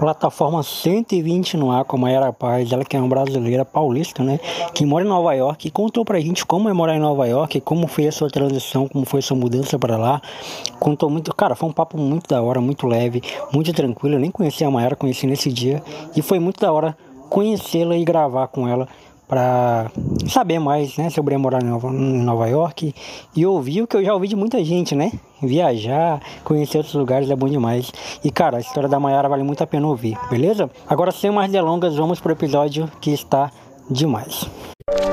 Plataforma 120 no ar com a Mayara Paz, ela que é uma brasileira paulista, né? Que mora em Nova York e contou pra gente como é morar em Nova York, como foi a sua transição, como foi a sua mudança para lá. Contou muito, cara, foi um papo muito da hora, muito leve, muito tranquilo. Eu nem conhecia a Mayara, conheci nesse dia e foi muito da hora conhecê-la e gravar com ela para saber mais né, sobre morar em Nova York e ouvir o que eu já ouvi de muita gente, né? Viajar, conhecer outros lugares é bom demais. E cara, a história da Mayara vale muito a pena ouvir, beleza? Agora sem mais delongas, vamos pro episódio que está demais. Fala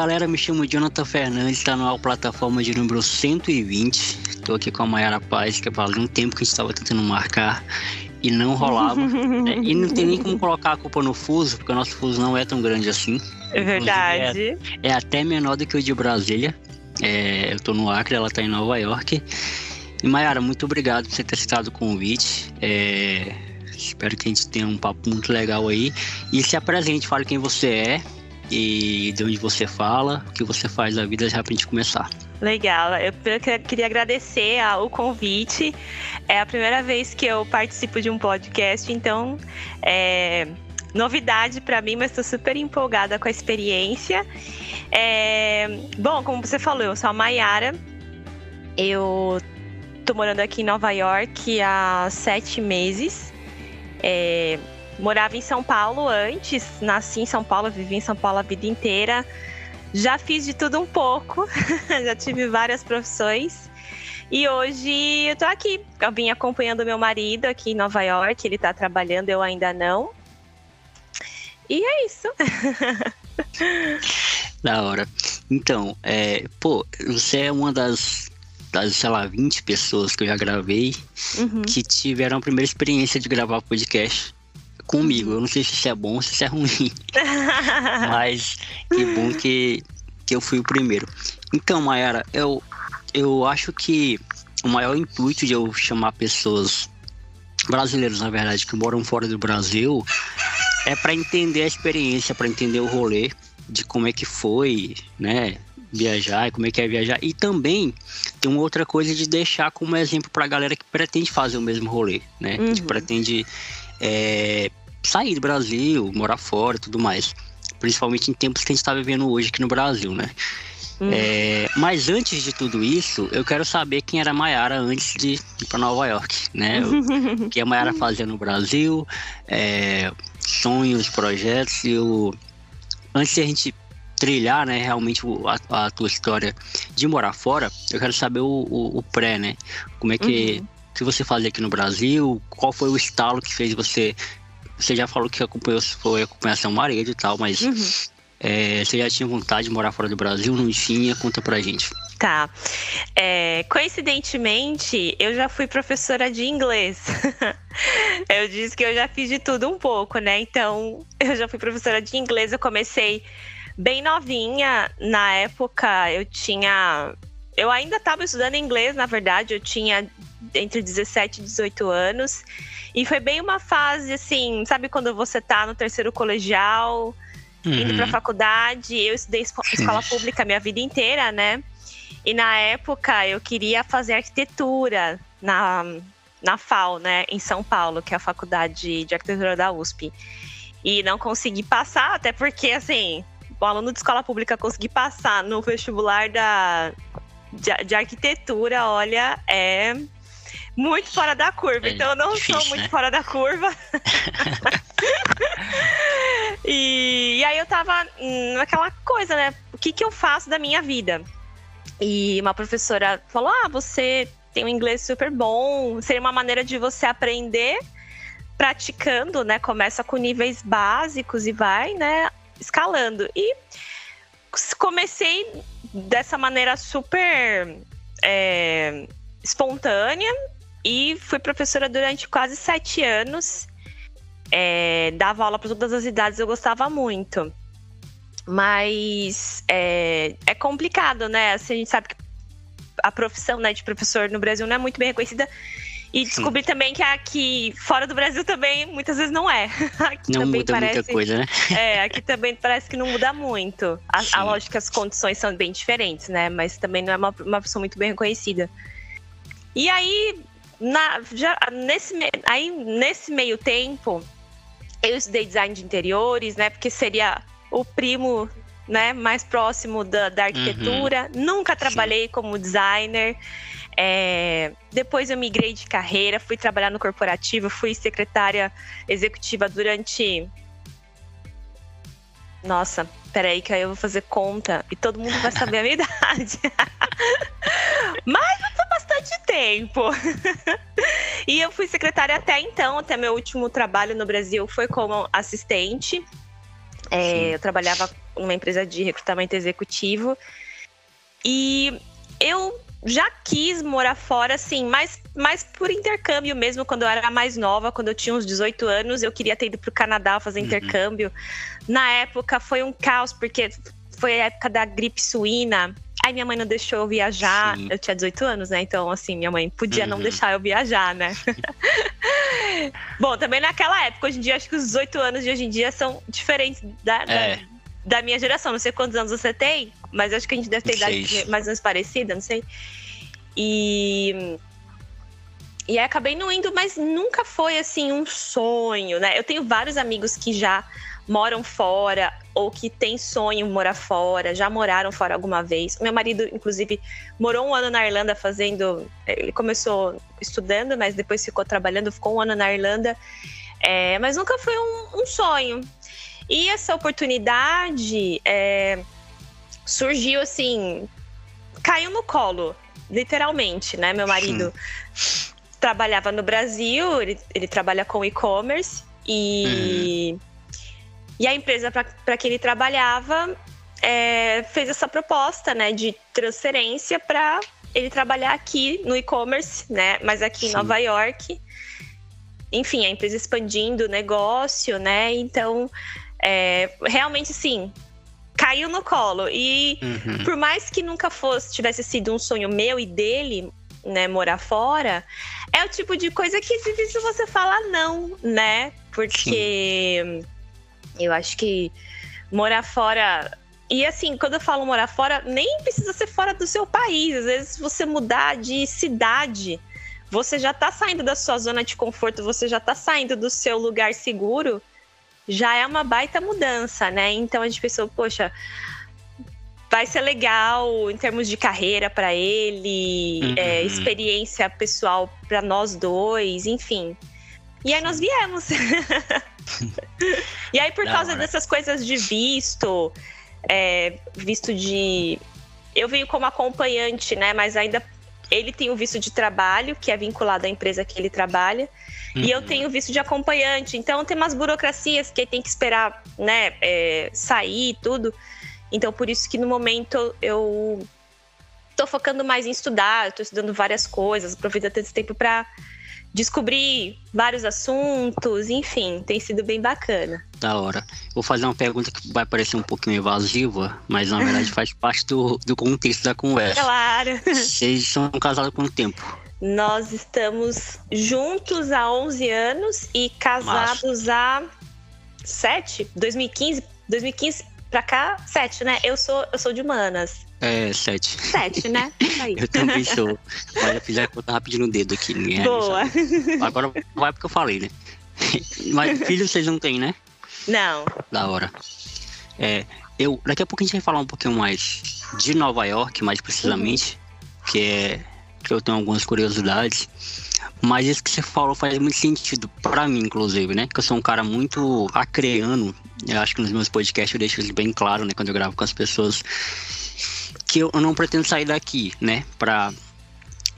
galera, me chamo Jonathan Fernandes, está na plataforma de número 120. Estou aqui com a Mayara Paz, que faz um tempo que a gente estava tentando marcar e não rolava. é, e não tem nem como colocar a culpa no fuso, porque o nosso fuso não é tão grande assim. É verdade. É, é até menor do que o de Brasília. É, eu estou no Acre, ela está em Nova York. E Mayara, muito obrigado por você ter citado o convite. É, espero que a gente tenha um papo muito legal aí. E se apresente, fale quem você é, e de onde você fala, o que você faz da vida já pra gente começar. Legal, eu queria agradecer o convite. É a primeira vez que eu participo de um podcast, então é novidade para mim, mas estou super empolgada com a experiência. É, bom, como você falou, eu sou a Mayara, eu tô morando aqui em Nova York há sete meses. É, Morava em São Paulo antes, nasci em São Paulo, vivi em São Paulo a vida inteira. Já fiz de tudo um pouco, já tive várias profissões. E hoje eu tô aqui. Eu vim acompanhando meu marido aqui em Nova York, ele tá trabalhando, eu ainda não. E é isso. da hora. Então, é, pô, você é uma das, das, sei lá, 20 pessoas que eu já gravei uhum. que tiveram a primeira experiência de gravar podcast comigo. Eu não sei se isso é bom ou se isso é ruim. Mas que bom que, que eu fui o primeiro. Então, Mayara, eu, eu acho que o maior intuito de eu chamar pessoas brasileiros, na verdade, que moram fora do Brasil, é para entender a experiência, para entender o rolê de como é que foi, né? Viajar, como é que é viajar. E também tem uma outra coisa de deixar como exemplo para a galera que pretende fazer o mesmo rolê, né? Uhum. Que pretende é, sair do Brasil, morar fora e tudo mais. Principalmente em tempos que a gente está vivendo hoje aqui no Brasil, né? Hum. É, mas antes de tudo isso, eu quero saber quem era a Mayara antes de ir para Nova York, né? O que a Mayara fazia no Brasil, é, sonhos, projetos e o... Antes de a gente trilhar, né, realmente a, a, tua história de morar fora, eu quero saber o, o, o pré, né? Como é que... Uhum que você fazia aqui no Brasil? Qual foi o estalo que fez você? Você já falou que acompanhou, foi acompanhar seu marido e tal, mas uhum. é, você já tinha vontade de morar fora do Brasil? Não tinha? Conta pra gente. Tá. É, coincidentemente, eu já fui professora de inglês. eu disse que eu já fiz de tudo um pouco, né? Então, eu já fui professora de inglês. Eu comecei bem novinha. Na época, eu tinha. Eu ainda estava estudando inglês, na verdade. Eu tinha entre 17 e 18 anos. E foi bem uma fase assim, sabe quando você tá no terceiro colegial, uhum. indo pra faculdade. Eu estudei escola pública minha vida inteira, né? E na época eu queria fazer arquitetura na, na FAO, né, em São Paulo, que é a faculdade de arquitetura da USP. E não consegui passar, até porque, assim, o aluno de escola pública conseguir passar no vestibular da, de, de arquitetura, olha, é muito fora da curva. É então eu não difícil, sou muito né? fora da curva. e, e, aí eu tava naquela coisa, né? O que, que eu faço da minha vida? E uma professora falou: Ah, você tem um inglês super bom, seria uma maneira de você aprender praticando, né? Começa com níveis básicos e vai, né? Escalando. E comecei dessa maneira super é, espontânea e fui professora durante quase sete anos. É, dava aula para todas as idades, eu gostava muito. Mas é, é complicado, né? Assim, a gente sabe que a profissão né, de professor no Brasil não é muito bem reconhecida. E descobri também que aqui fora do Brasil também muitas vezes não é. Aqui não também muda parece, muita coisa, né? É, aqui também parece que não muda muito. A, a lógica as condições são bem diferentes, né? Mas também não é uma, uma profissão muito bem reconhecida. E aí, na, já, nesse, aí, nesse meio tempo, eu estudei design de interiores, né? Porque seria o primo né, mais próximo da, da arquitetura. Uhum. Nunca trabalhei Sim. como designer. É, depois eu migrei de carreira, fui trabalhar no corporativo, fui secretária executiva durante. Nossa, peraí, que aí eu vou fazer conta e todo mundo vai saber a minha idade. Mas foi bastante tempo. e eu fui secretária até então, até meu último trabalho no Brasil foi como assistente. É, eu trabalhava numa empresa de recrutamento executivo. E eu já quis morar fora, assim, mas, mas por intercâmbio mesmo, quando eu era mais nova, quando eu tinha uns 18 anos, eu queria ter ido para o Canadá fazer uhum. intercâmbio. Na época foi um caos, porque foi a época da gripe suína. Aí minha mãe não deixou eu viajar. Sim. Eu tinha 18 anos, né? Então, assim, minha mãe podia uhum. não deixar eu viajar, né? Bom, também naquela época, hoje em dia, acho que os 18 anos de hoje em dia são diferentes da, é. da da minha geração. Não sei quantos anos você tem, mas acho que a gente deve ter idade mais ou menos parecida, não sei. E. E aí acabei não indo, mas nunca foi assim um sonho, né? Eu tenho vários amigos que já moram fora ou que têm sonho morar fora, já moraram fora alguma vez. Meu marido, inclusive, morou um ano na Irlanda fazendo. Ele começou estudando, mas depois ficou trabalhando, ficou um ano na Irlanda. É, mas nunca foi um, um sonho. E essa oportunidade é, surgiu assim, caiu no colo, literalmente, né? Meu marido Sim. Trabalhava no Brasil, ele, ele trabalha com e-commerce e, uhum. e a empresa para que ele trabalhava é, fez essa proposta, né, de transferência para ele trabalhar aqui no e-commerce, né? Mas aqui Sim. em Nova York. Enfim, a empresa expandindo o negócio, né? Então é, realmente, sim, caiu no colo. E uhum. por mais que nunca fosse, tivesse sido um sonho meu e dele, né, morar fora, é o tipo de coisa que é difícil você falar não, né? Porque sim. eu acho que morar fora. E assim, quando eu falo morar fora, nem precisa ser fora do seu país. Às vezes você mudar de cidade, você já tá saindo da sua zona de conforto, você já tá saindo do seu lugar seguro já é uma baita mudança, né? Então a gente pensou, poxa, vai ser legal em termos de carreira para ele, uhum. é, experiência pessoal para nós dois, enfim. E aí nós viemos. e aí, por da causa hora. dessas coisas de visto, é, visto de. Eu venho como acompanhante, né? Mas ainda ele tem o visto de trabalho, que é vinculado à empresa que ele trabalha. Uhum. E eu uhum. tenho visto de acompanhante. Então tem umas burocracias que tem que esperar, né, é, sair e tudo. Então por isso que no momento eu tô focando mais em estudar, tô estudando várias coisas, aproveitando esse tempo para descobrir vários assuntos, enfim, tem sido bem bacana. Da hora. Vou fazer uma pergunta que vai parecer um pouquinho evasiva, mas na verdade faz parte do, do contexto da conversa. Claro. Vocês são casados há quanto tempo? Nós estamos juntos há 11 anos e casados há 7, 2015, 2015 pra cá, 7, né? Eu sou, eu sou de humanas. É, 7. 7, né? Aí. eu também sou. Mas eu fiz a conta rapidinho no dedo aqui. Boa. Agora vai porque eu falei, né? Mas filhos vocês não têm, né? Não. Da hora. É, eu, daqui a pouco a gente vai falar um pouquinho mais de Nova York, mais precisamente, uhum. que é que eu tenho algumas curiosidades. Mas isso que você falou faz muito sentido para mim, inclusive, né? Que eu sou um cara muito acreano. Eu acho que nos meus podcasts eu deixo isso bem claro, né? Quando eu gravo com as pessoas. Que eu, não pretendo sair daqui, né? Pra,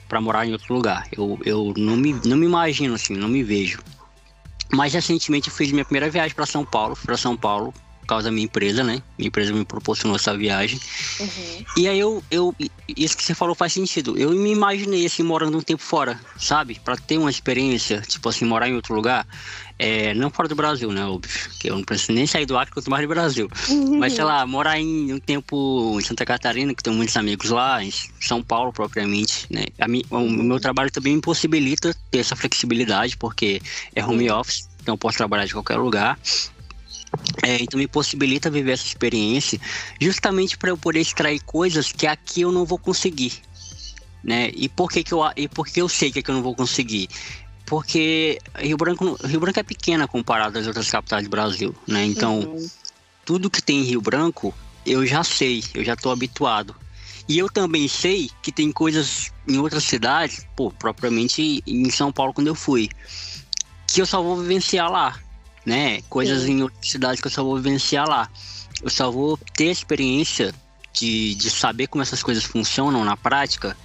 pra morar em outro lugar. Eu, eu não, me, não me imagino, assim, não me vejo. Mas recentemente eu fiz minha primeira viagem para São Paulo. para São Paulo causa da minha empresa, né? Minha empresa me proporcionou essa viagem. Uhum. E aí eu, eu. Isso que você falou faz sentido. Eu me imaginei assim, morando um tempo fora, sabe? Para ter uma experiência, tipo assim, morar em outro lugar. É, não fora do Brasil, né? Óbvio. Que eu não preciso nem sair do Acre, quanto mais do Brasil. Uhum. Mas, sei lá, morar em um tempo em Santa Catarina, que tenho muitos amigos lá, em São Paulo propriamente, né? Mi, o meu trabalho também me possibilita ter essa flexibilidade, porque é home office, então eu posso trabalhar de qualquer lugar. É, então me possibilita viver essa experiência justamente para eu poder extrair coisas que aqui eu não vou conseguir. Né? E por que, que eu e por que eu sei que aqui eu não vou conseguir? Porque Rio Branco, Rio Branco é pequena comparado às outras capitais do Brasil, né? Então, uhum. tudo que tem em Rio Branco, eu já sei, eu já estou habituado. E eu também sei que tem coisas em outras cidades, pô, propriamente em São Paulo quando eu fui, que eu só vou vivenciar lá, né? Coisas Sim. em outras cidades que eu só vou vivenciar lá. Eu só vou ter experiência de, de saber como essas coisas funcionam na prática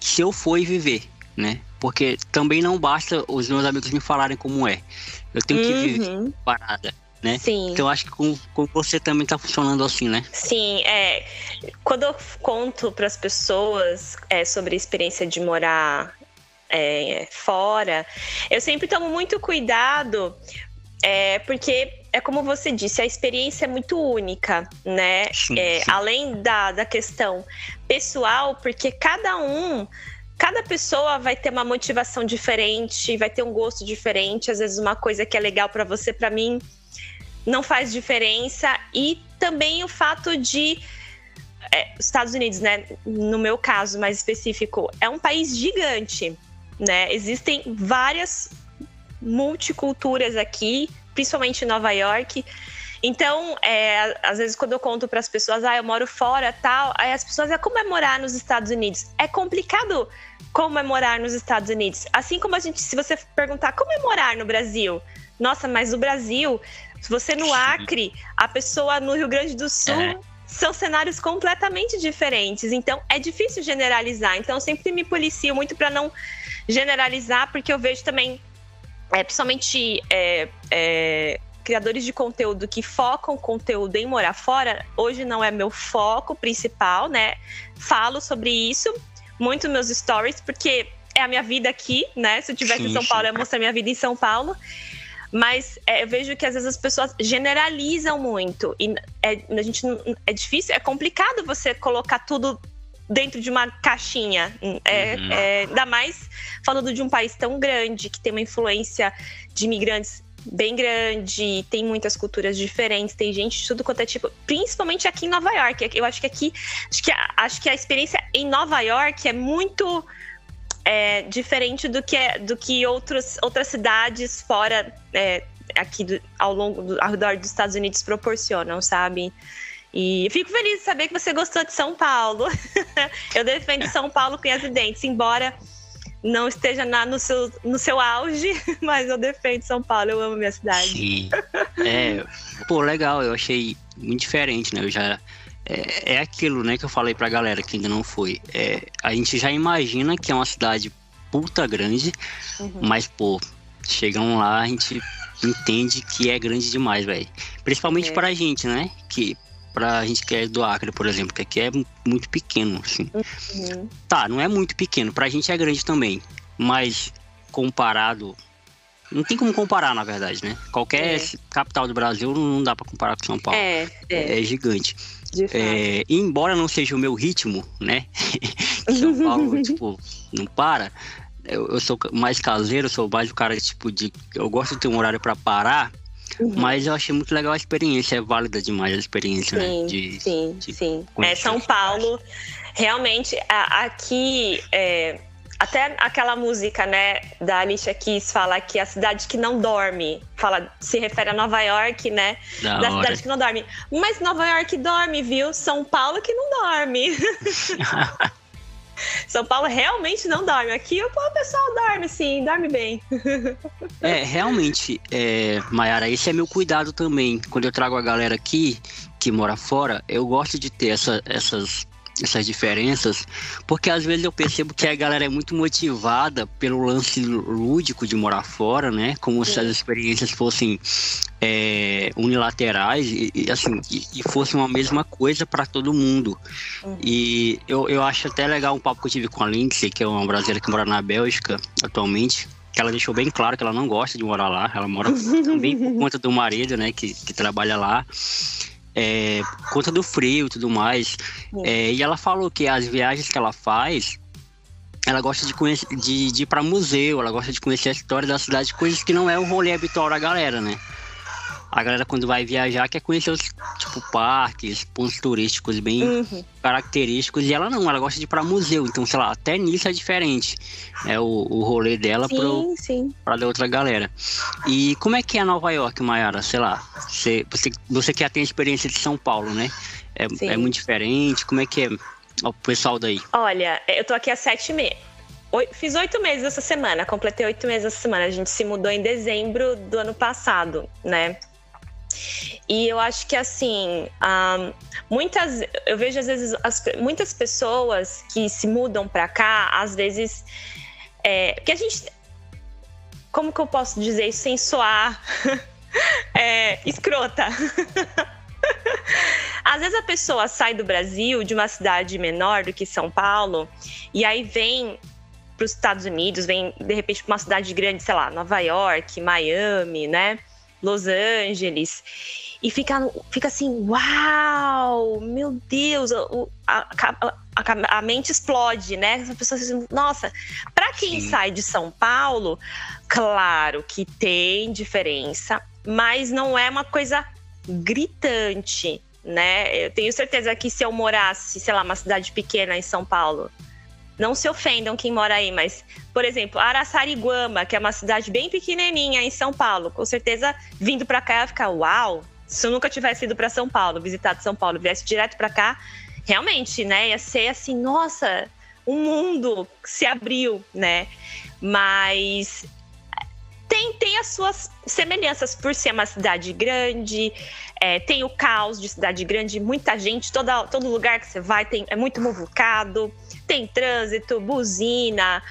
se eu for viver, né? Porque também não basta os meus amigos me falarem como é. Eu tenho que uhum. viver parada. Né? Sim. Então acho que com, com você também está funcionando assim, né? Sim, é. Quando eu conto para as pessoas é, sobre a experiência de morar é, fora, eu sempre tomo muito cuidado, é, porque é como você disse, a experiência é muito única, né? Sim, é, sim. Além da, da questão pessoal, porque cada um cada pessoa vai ter uma motivação diferente, vai ter um gosto diferente. Às vezes, uma coisa que é legal para você, para mim, não faz diferença. E também o fato de. É, Estados Unidos, né? No meu caso mais específico, é um país gigante, né? Existem várias multiculturas aqui, principalmente em Nova York. Então, é, às vezes, quando eu conto para as pessoas, ah, eu moro fora, tal, aí as pessoas, é como é morar nos Estados Unidos? É complicado como é morar nos Estados Unidos. Assim como a gente, se você perguntar como é morar no Brasil, nossa, mas no Brasil, se você no Acre, a pessoa no Rio Grande do Sul. É. São cenários completamente diferentes, então é difícil generalizar. Então, eu sempre me policio muito para não generalizar, porque eu vejo também, é, principalmente é, é, criadores de conteúdo que focam conteúdo em morar fora, hoje não é meu foco principal, né? Falo sobre isso muito meus stories, porque é a minha vida aqui, né? Se eu estivesse em São Paulo, eu ia mostrar minha vida em São Paulo. Mas é, eu vejo que às vezes as pessoas generalizam muito. E é, a gente, é difícil, é complicado você colocar tudo dentro de uma caixinha. É, uhum. é, ainda mais falando de um país tão grande, que tem uma influência de imigrantes bem grande, tem muitas culturas diferentes, tem gente de tudo quanto é tipo, principalmente aqui em Nova York. Eu acho que aqui, acho que a, acho que a experiência em Nova York é muito é, diferente do que, é, do que outros, outras cidades fora é, aqui do, ao longo do, ao redor dos Estados Unidos proporcionam, sabe? E fico feliz de saber que você gostou de São Paulo. eu defendo São Paulo com as dentes, embora não esteja na, no, seu, no seu auge, mas eu defendo São Paulo, eu amo minha cidade. Sim. É, pô, legal, eu achei muito diferente, né? Eu já. É, é aquilo, né, que eu falei pra galera que ainda não foi. É, a gente já imagina que é uma cidade puta grande, uhum. mas, pô, chegam lá, a gente entende que é grande demais, velho. Principalmente é. pra gente, né? Que pra gente que é do Acre, por exemplo, que aqui é muito pequeno, assim. Uhum. Tá, não é muito pequeno, pra gente é grande também, mas comparado. Não tem como comparar, na verdade, né? Qualquer é. capital do Brasil não dá para comparar com São Paulo. É, é. é gigante. É, embora não seja o meu ritmo, né? São Paulo, tipo, não para. Eu, eu, sou mais caseiro, sou mais o cara, tipo, de. Eu gosto de ter um horário para parar Uhum. Mas eu achei muito legal a experiência, é válida demais a experiência, sim, né? De, sim, de sim. É, São Paulo, realmente, aqui. É, até aquela música, né, da Alicia Keys fala que a cidade que não dorme, fala, se refere a Nova York, né, da, da cidade que não dorme. Mas Nova York dorme, viu? São Paulo que não dorme. São Paulo realmente não dorme. Aqui o pessoal dorme, sim, dorme bem. é, realmente, é, Mayara, esse é meu cuidado também. Quando eu trago a galera aqui, que mora fora, eu gosto de ter essa, essas essas diferenças, porque às vezes eu percebo que a galera é muito motivada pelo lance lúdico de morar fora, né? Como Sim. se as experiências fossem é, unilaterais e, e assim e, e fosse uma mesma coisa para todo mundo. Uhum. E eu, eu acho até legal um papo que eu tive com a Lindsay, que é uma brasileira que mora na Bélgica atualmente, que ela deixou bem claro que ela não gosta de morar lá, ela mora também por conta do marido, né, que, que trabalha lá é, por conta do frio e tudo mais. É, e ela falou que as viagens que ela faz, ela gosta de, conhecer, de, de ir para museu, ela gosta de conhecer a história da cidade, coisas que não é o rolê habitual da galera, né? A galera quando vai viajar quer conhecer os tipo parques, pontos turísticos bem uhum. característicos e ela não, ela gosta de ir para museu, então sei lá, até nisso é diferente. É o, o rolê dela sim, para da outra galera. E como é que é Nova York, Mayara? Sei lá, você, você, você que já tem a experiência de São Paulo, né? É, é muito diferente, como é que é o pessoal daí? Olha, eu tô aqui há sete meses. Fiz oito meses essa semana, completei oito meses essa semana. A gente se mudou em dezembro do ano passado, né? E eu acho que assim, um, muitas, eu vejo às vezes as, muitas pessoas que se mudam para cá, às vezes, é, que a gente, como que eu posso dizer isso sem soar é, escrota? Às vezes a pessoa sai do Brasil, de uma cidade menor do que São Paulo, e aí vem para os Estados Unidos, vem de repente para uma cidade grande, sei lá, Nova York, Miami, né? Los Angeles. E fica, fica assim, uau, meu Deus, a, a, a, a mente explode, né? As pessoas dizem, nossa, para quem Sim. sai de São Paulo, claro que tem diferença, mas não é uma coisa gritante, né? Eu tenho certeza que se eu morasse, sei lá, uma cidade pequena em São Paulo, não se ofendam quem mora aí, mas, por exemplo, Araçariguama, que é uma cidade bem pequenininha em São Paulo, com certeza vindo para cá ia ficar, uau, se eu nunca tivesse ido para São Paulo, visitado São Paulo, viesse direto para cá, realmente, né, ia ser assim, nossa, o um mundo se abriu, né? Mas tem, tem as suas semelhanças por ser uma cidade grande, é, tem o caos de cidade grande, muita gente, toda, todo lugar que você vai tem, é muito muvucado, tem trânsito, buzina,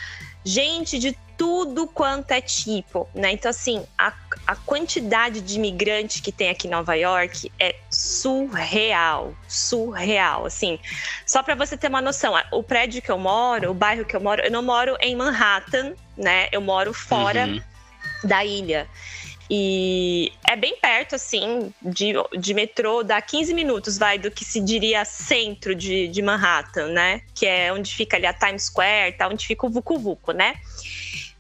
gente de tudo quanto é tipo, né? Então, assim, a, a quantidade de imigrante que tem aqui em Nova York é surreal, surreal, assim. Só para você ter uma noção, o prédio que eu moro, o bairro que eu moro, eu não moro em Manhattan, né? Eu moro fora uhum. Da ilha. E é bem perto, assim, de, de metrô, dá 15 minutos, vai, do que se diria centro de, de Manhattan, né? Que é onde fica ali a Times Square, tá? Onde fica o Vucu Vucu, né?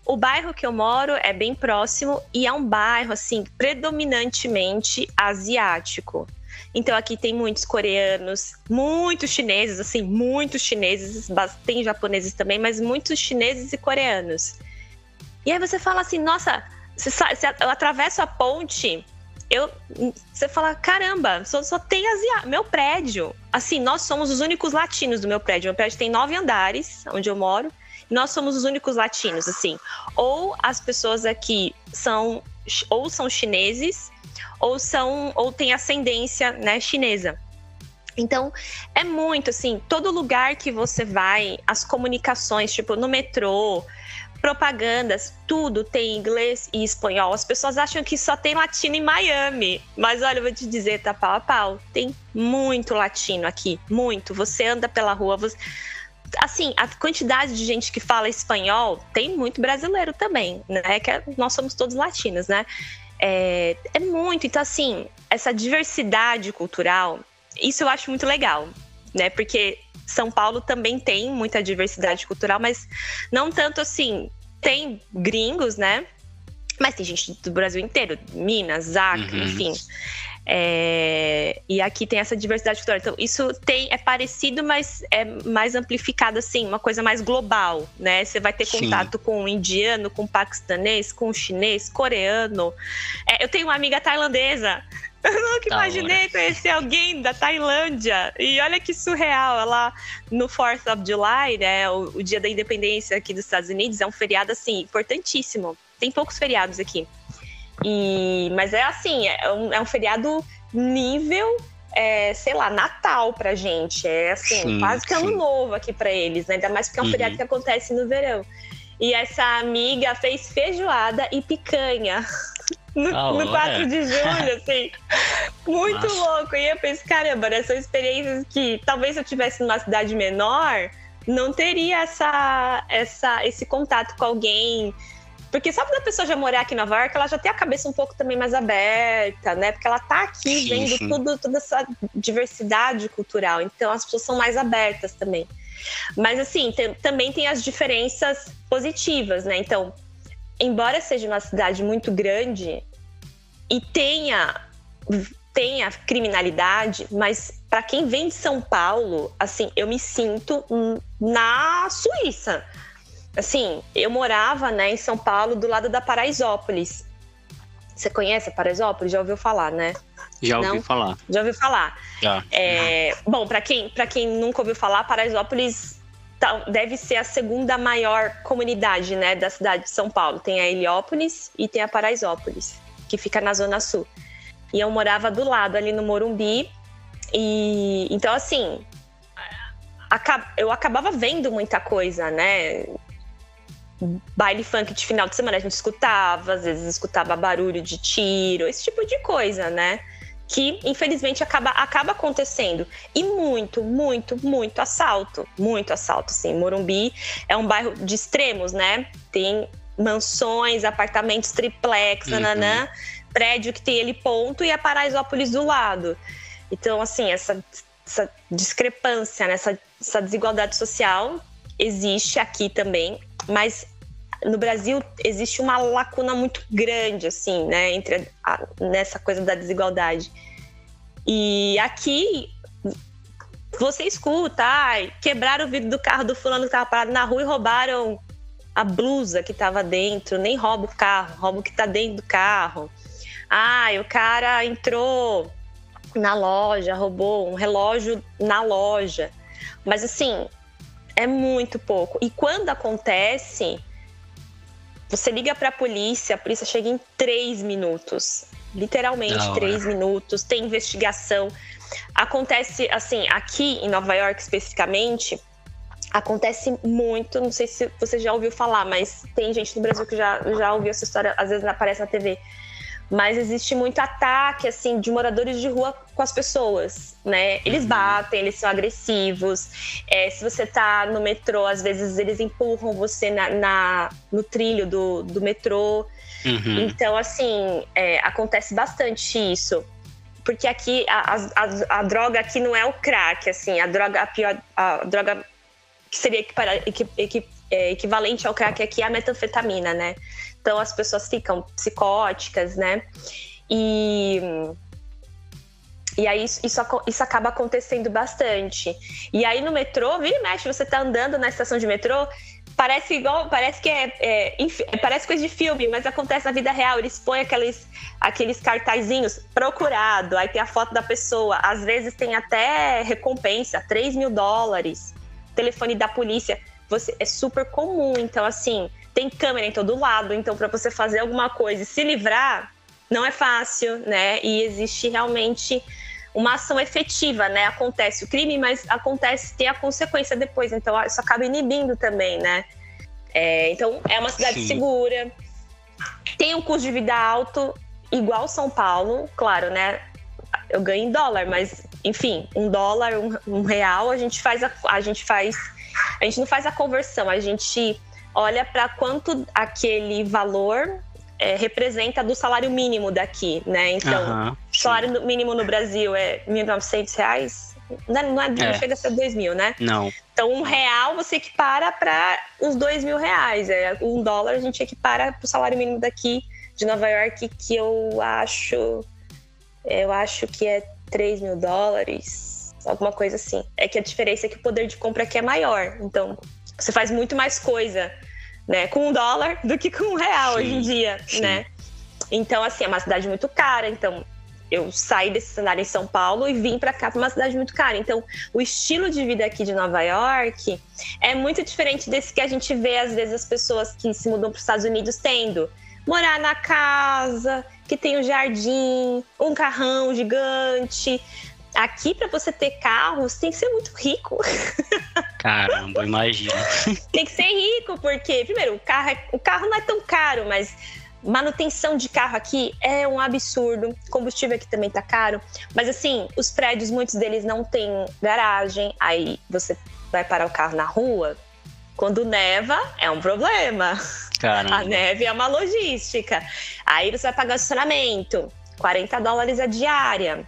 O bairro que eu moro é bem próximo e é um bairro, assim, predominantemente asiático. Então aqui tem muitos coreanos, muitos chineses, assim, muitos chineses, tem japoneses também, mas muitos chineses e coreanos. E aí você fala assim, nossa, você, você atravessa a ponte, eu, você fala, caramba, só, só tem asiático. Meu prédio, assim, nós somos os únicos latinos do meu prédio. Meu prédio tem nove andares, onde eu moro. Nós somos os únicos latinos, assim. Ou as pessoas aqui são ou são chineses ou são ou têm ascendência, né, chinesa. Então, é muito assim, todo lugar que você vai, as comunicações, tipo no metrô, propagandas, tudo tem inglês e espanhol. As pessoas acham que só tem latino em Miami. Mas olha, eu vou te dizer, tá pau a pau. Tem muito latino aqui, muito. Você anda pela rua, você... assim, a quantidade de gente que fala espanhol, tem muito brasileiro também, né? Que é, nós somos todos latinos, né? É, é muito. Então, assim, essa diversidade cultural, isso eu acho muito legal, né? Porque são Paulo também tem muita diversidade cultural, mas não tanto assim. Tem gringos, né? Mas tem gente do Brasil inteiro, Minas, Acre, uhum. enfim. É, e aqui tem essa diversidade cultural. Então, isso tem, é parecido, mas é mais amplificado, assim, uma coisa mais global, né? Você vai ter contato Sim. com o indiano, com o paquistanês, com o chinês, coreano. É, eu tenho uma amiga tailandesa eu nunca da imaginei hora. conhecer alguém da Tailândia. E olha que surreal. Ela, no 4th of July, né, o, o, dia da independência aqui dos Estados Unidos, é um feriado, assim, importantíssimo. Tem poucos feriados aqui. E, mas é assim, é um, é um feriado nível é, sei lá, Natal pra gente. É assim, sim, quase que sim. ano novo aqui pra eles, né? Ainda mais porque é um uhum. feriado que acontece no verão. E essa amiga fez feijoada e picanha. No, no 4 de julho, assim. Muito Nossa. louco. E eu pensei, caramba, né? São experiências que talvez se eu tivesse numa cidade menor, não teria essa, essa, esse contato com alguém porque só quando a pessoa já morar aqui em Nova York, ela já tem a cabeça um pouco também mais aberta, né? Porque ela tá aqui sim, vendo sim. Tudo, toda essa diversidade cultural. Então as pessoas são mais abertas também. Mas assim, tem, também tem as diferenças positivas, né? Então, embora seja uma cidade muito grande e tenha tenha criminalidade, mas para quem vem de São Paulo, assim, eu me sinto na Suíça. Assim, eu morava né, em São Paulo, do lado da Paraisópolis. Você conhece a Paraisópolis? Já ouviu falar, né? Já ouvi Não? falar. Já ouviu falar? Já. É, bom, para quem, quem nunca ouviu falar, Paraisópolis deve ser a segunda maior comunidade né, da cidade de São Paulo. Tem a Heliópolis e tem a Paraisópolis, que fica na Zona Sul. E eu morava do lado, ali no Morumbi. E então, assim, eu acabava vendo muita coisa, né? baile funk de final de semana a gente escutava, às vezes escutava barulho de tiro, esse tipo de coisa, né? Que infelizmente acaba, acaba acontecendo. E muito, muito, muito assalto. Muito assalto, sim. Morumbi é um bairro de extremos, né? Tem mansões, apartamentos triplex, uhum. nananã, prédio que tem ele ponto e a Paraisópolis do lado. Então, assim, essa, essa discrepância, né? essa, essa desigualdade social existe aqui também, mas no Brasil existe uma lacuna muito grande, assim, né, entre a, nessa coisa da desigualdade. E aqui você escuta, ai, quebraram o vidro do carro do fulano que estava parado na rua e roubaram a blusa que estava dentro, nem rouba o carro, rouba o que está dentro do carro. Ai, o cara entrou na loja, roubou um relógio na loja. Mas assim, é muito pouco. E quando acontece, você liga para a polícia, a polícia chega em três minutos. Literalmente três minutos. Tem investigação. Acontece, assim, aqui em Nova York especificamente, acontece muito. Não sei se você já ouviu falar, mas tem gente no Brasil que já, já ouviu essa história, às vezes aparece na TV mas existe muito ataque assim de moradores de rua com as pessoas, né? Eles uhum. batem, eles são agressivos. É, se você tá no metrô, às vezes eles empurram você na, na no trilho do, do metrô. Uhum. Então, assim, é, acontece bastante isso. Porque aqui a, a, a, droga aqui não é o crack, assim, a droga, a pior, a droga que seria equipara, equi, equi, é, equivalente ao crack aqui é a metanfetamina, né? Então as pessoas ficam psicóticas, né? E e aí isso, isso, isso, acaba acontecendo bastante. E aí no metrô, vira e mexe, você tá andando na estação de metrô, parece igual, parece que é, é, é, parece coisa de filme, mas acontece na vida real. Eles põem aqueles, aqueles cartazinhos procurado, aí tem a foto da pessoa. Às vezes tem até recompensa, 3 mil dólares, telefone da polícia. Você, é super comum. Então, assim, tem câmera em todo lado, então para você fazer alguma coisa e se livrar não é fácil, né? E existe realmente uma ação efetiva, né? Acontece o crime, mas acontece tem a consequência depois, então isso acaba inibindo também, né? É, então é uma cidade Sim. segura, tem um custo de vida alto, igual São Paulo, claro, né? Eu ganho em dólar, mas enfim, um dólar, um, um real, a gente faz a, a gente faz, a gente não faz a conversão, a gente olha para quanto aquele valor é, representa do salário mínimo daqui, né? Então, uhum, salário mínimo no Brasil é 1.900 reais. Não, é, não, é, não é. chega a ser dois mil, né? Não. Então, um real você equipara para os dois mil reais. É, um dólar a gente equipara para o salário mínimo daqui de Nova York, que eu acho. Eu acho que é 3 mil dólares, alguma coisa assim. É que a diferença é que o poder de compra aqui é maior. Então, você faz muito mais coisa né, com um dólar do que com um real sim, hoje em dia, sim. né? Então, assim, é uma cidade muito cara. Então, eu saí desse cenário em São Paulo e vim para cá para uma cidade muito cara. Então, o estilo de vida aqui de Nova York é muito diferente desse que a gente vê às vezes as pessoas que se mudam para os Estados Unidos tendo. Morar na casa, que tem um jardim, um carrão gigante, aqui para você ter carro, você tem que ser muito rico. Caramba, imagina. tem que ser rico, porque, primeiro, o carro, é, o carro não é tão caro, mas manutenção de carro aqui é um absurdo. Combustível aqui também tá caro. Mas assim, os prédios, muitos deles não têm garagem. Aí você vai parar o carro na rua. Quando neva, é um problema. Caramba. A neve é uma logística. Aí você vai pagar estacionamento, 40 dólares a diária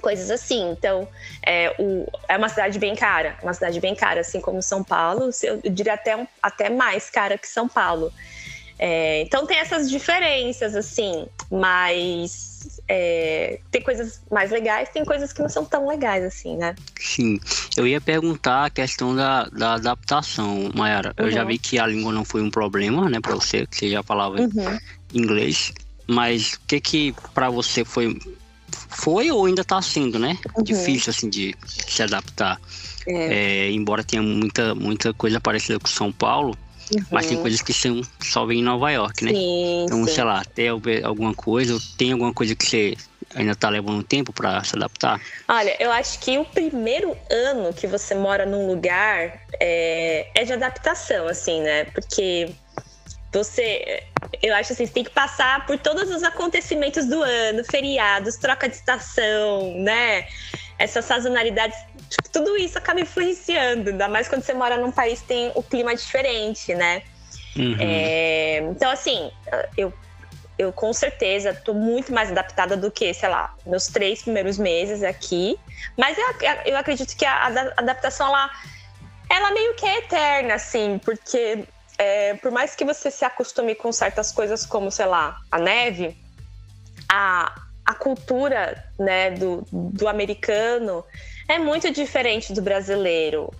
coisas assim. Então, é, o, é uma cidade bem cara, uma cidade bem cara, assim como São Paulo, eu diria até, um, até mais cara que São Paulo. É, então tem essas diferenças, assim, mas é, tem coisas mais legais, tem coisas que não são tão legais, assim, né? Sim, eu ia perguntar a questão da, da adaptação, Mayara. Uhum. Eu já uhum. vi que a língua não foi um problema, né, para você, que você já falava uhum. inglês, mas o que que para você foi foi ou ainda está sendo, né? Uhum. Difícil assim de se adaptar. É. É, embora tenha muita, muita coisa parecida com São Paulo, uhum. mas tem coisas que são, só vem em Nova York, né? Sim, então, sim. sei lá, tem alguma coisa, tem alguma coisa que você ainda está levando tempo para se adaptar? Olha, eu acho que o primeiro ano que você mora num lugar é, é de adaptação, assim, né? Porque você, eu acho assim, você tem que passar por todos os acontecimentos do ano, feriados, troca de estação, né? Essas sazonalidades, tipo, tudo isso acaba influenciando, ainda mais quando você mora num país que tem o clima diferente, né? Uhum. É, então, assim, eu, eu com certeza tô muito mais adaptada do que, sei lá, meus três primeiros meses aqui. Mas eu, eu acredito que a, a adaptação, ela, ela meio que é eterna, assim, porque é, por mais que você se acostume com certas coisas, como, sei lá, a neve, a, a cultura né, do, do americano é muito diferente do brasileiro.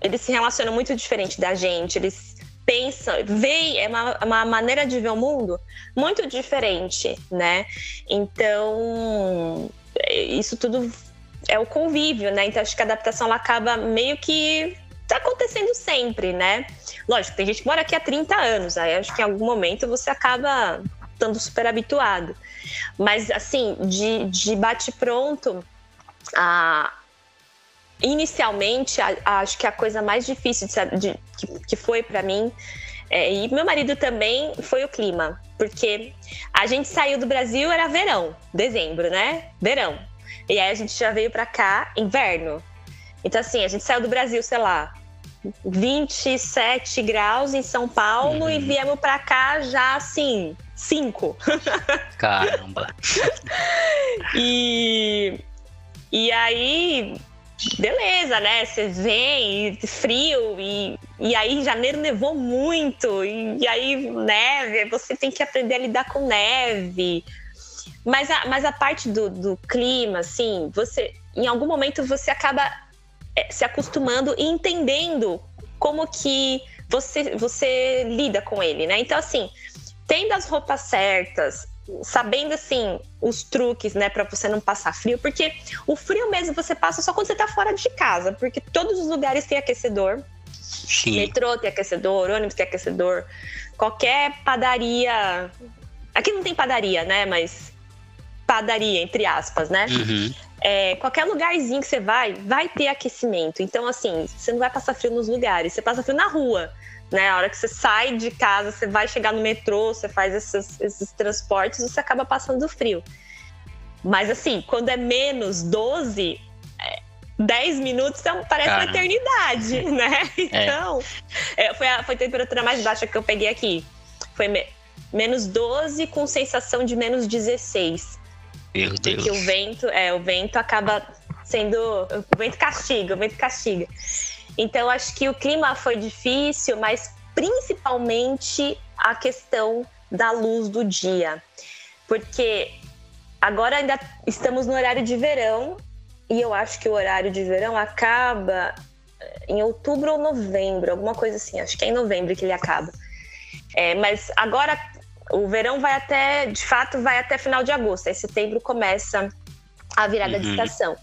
Eles se relacionam muito diferente da gente, eles pensam, veem, é uma, uma maneira de ver o mundo muito diferente, né? Então, isso tudo é o convívio, né? Então, acho que a adaptação ela acaba meio que tá acontecendo sempre, né? Lógico, tem gente que mora aqui há 30 anos, aí acho que em algum momento você acaba estando super habituado. Mas, assim, de, de bate-pronto, a, inicialmente, a, a, acho que a coisa mais difícil de, de que, que, foi para mim, é, e meu marido também, foi o clima. Porque a gente saiu do Brasil, era verão, dezembro, né? Verão. E aí a gente já veio para cá, inverno. Então, assim, a gente saiu do Brasil, sei lá, 27 graus em São Paulo uhum. e viemos para cá já assim, 5. Caramba. e, e aí, beleza, né? Você vem, frio, e, e aí em janeiro nevou muito, e, e aí neve, você tem que aprender a lidar com neve. Mas a, mas a parte do, do clima, assim, você em algum momento você acaba se acostumando e entendendo como que você, você lida com ele, né? Então, assim, tendo as roupas certas, sabendo assim os truques, né, para você não passar frio, porque o frio mesmo você passa só quando você tá fora de casa, porque todos os lugares têm aquecedor. Sim. Metrô tem aquecedor, ônibus tem aquecedor, qualquer padaria. Aqui não tem padaria, né? Mas padaria, entre aspas, né? Uhum é, qualquer lugarzinho que você vai, vai ter aquecimento. Então, assim, você não vai passar frio nos lugares, você passa frio na rua. Né? A hora que você sai de casa, você vai chegar no metrô, você faz esses, esses transportes, você acaba passando frio. Mas assim, quando é menos 12, 10 é, minutos então, parece Cara. uma eternidade, né? É. Então, é. foi, a, foi a temperatura mais baixa que eu peguei aqui. Foi me, menos 12 com sensação de menos 16. Meu Deus. Porque o vento, é, o vento acaba sendo. O vento castiga, o vento castiga. Então, acho que o clima foi difícil, mas principalmente a questão da luz do dia. Porque agora ainda estamos no horário de verão e eu acho que o horário de verão acaba em outubro ou novembro, alguma coisa assim. Acho que é em novembro que ele acaba. É, mas agora o verão vai até, de fato, vai até final de agosto. Aí setembro começa a virada uhum. de estação.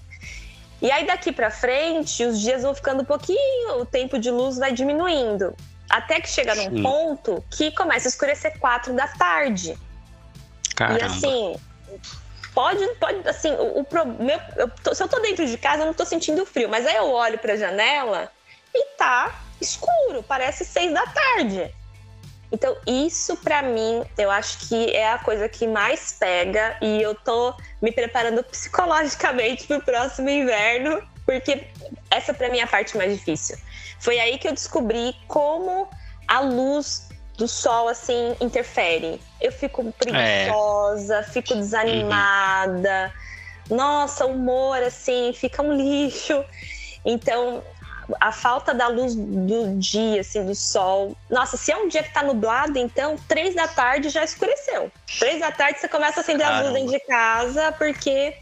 E aí daqui para frente, os dias vão ficando um pouquinho, o tempo de luz vai diminuindo. Até que chega num Sim. ponto que começa a escurecer quatro da tarde. Caramba. E assim, pode, pode assim, o, o meu, eu tô, se eu tô dentro de casa, eu não tô sentindo frio, mas aí eu olho pra janela e tá escuro, parece seis da tarde. Então, isso para mim, eu acho que é a coisa que mais pega e eu tô me preparando psicologicamente pro próximo inverno, porque essa para mim é a parte mais difícil. Foi aí que eu descobri como a luz do sol assim interfere. Eu fico preguiçosa, é. fico desanimada. Uhum. Nossa, o humor assim fica um lixo. Então, a falta da luz do dia, assim, do sol. Nossa, se é um dia que tá nublado, então, três da tarde já escureceu. Três da tarde você começa a acender a luz dentro de casa, porque.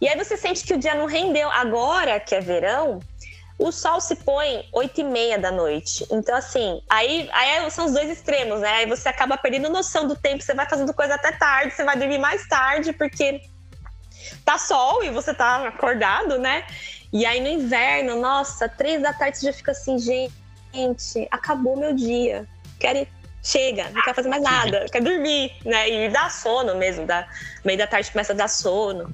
E aí você sente que o dia não rendeu. Agora, que é verão, o sol se põe oito e meia da noite. Então, assim, aí, aí são os dois extremos, né? Aí você acaba perdendo noção do tempo, você vai fazendo coisa até tarde, você vai dormir mais tarde, porque tá sol e você tá acordado, né? E aí no inverno, nossa, três da tarde você já fica assim, gente, acabou meu dia. Quero ir, chega, não quero fazer mais nada, quero dormir, né? E dá sono mesmo, dá, meio da tarde começa a dar sono.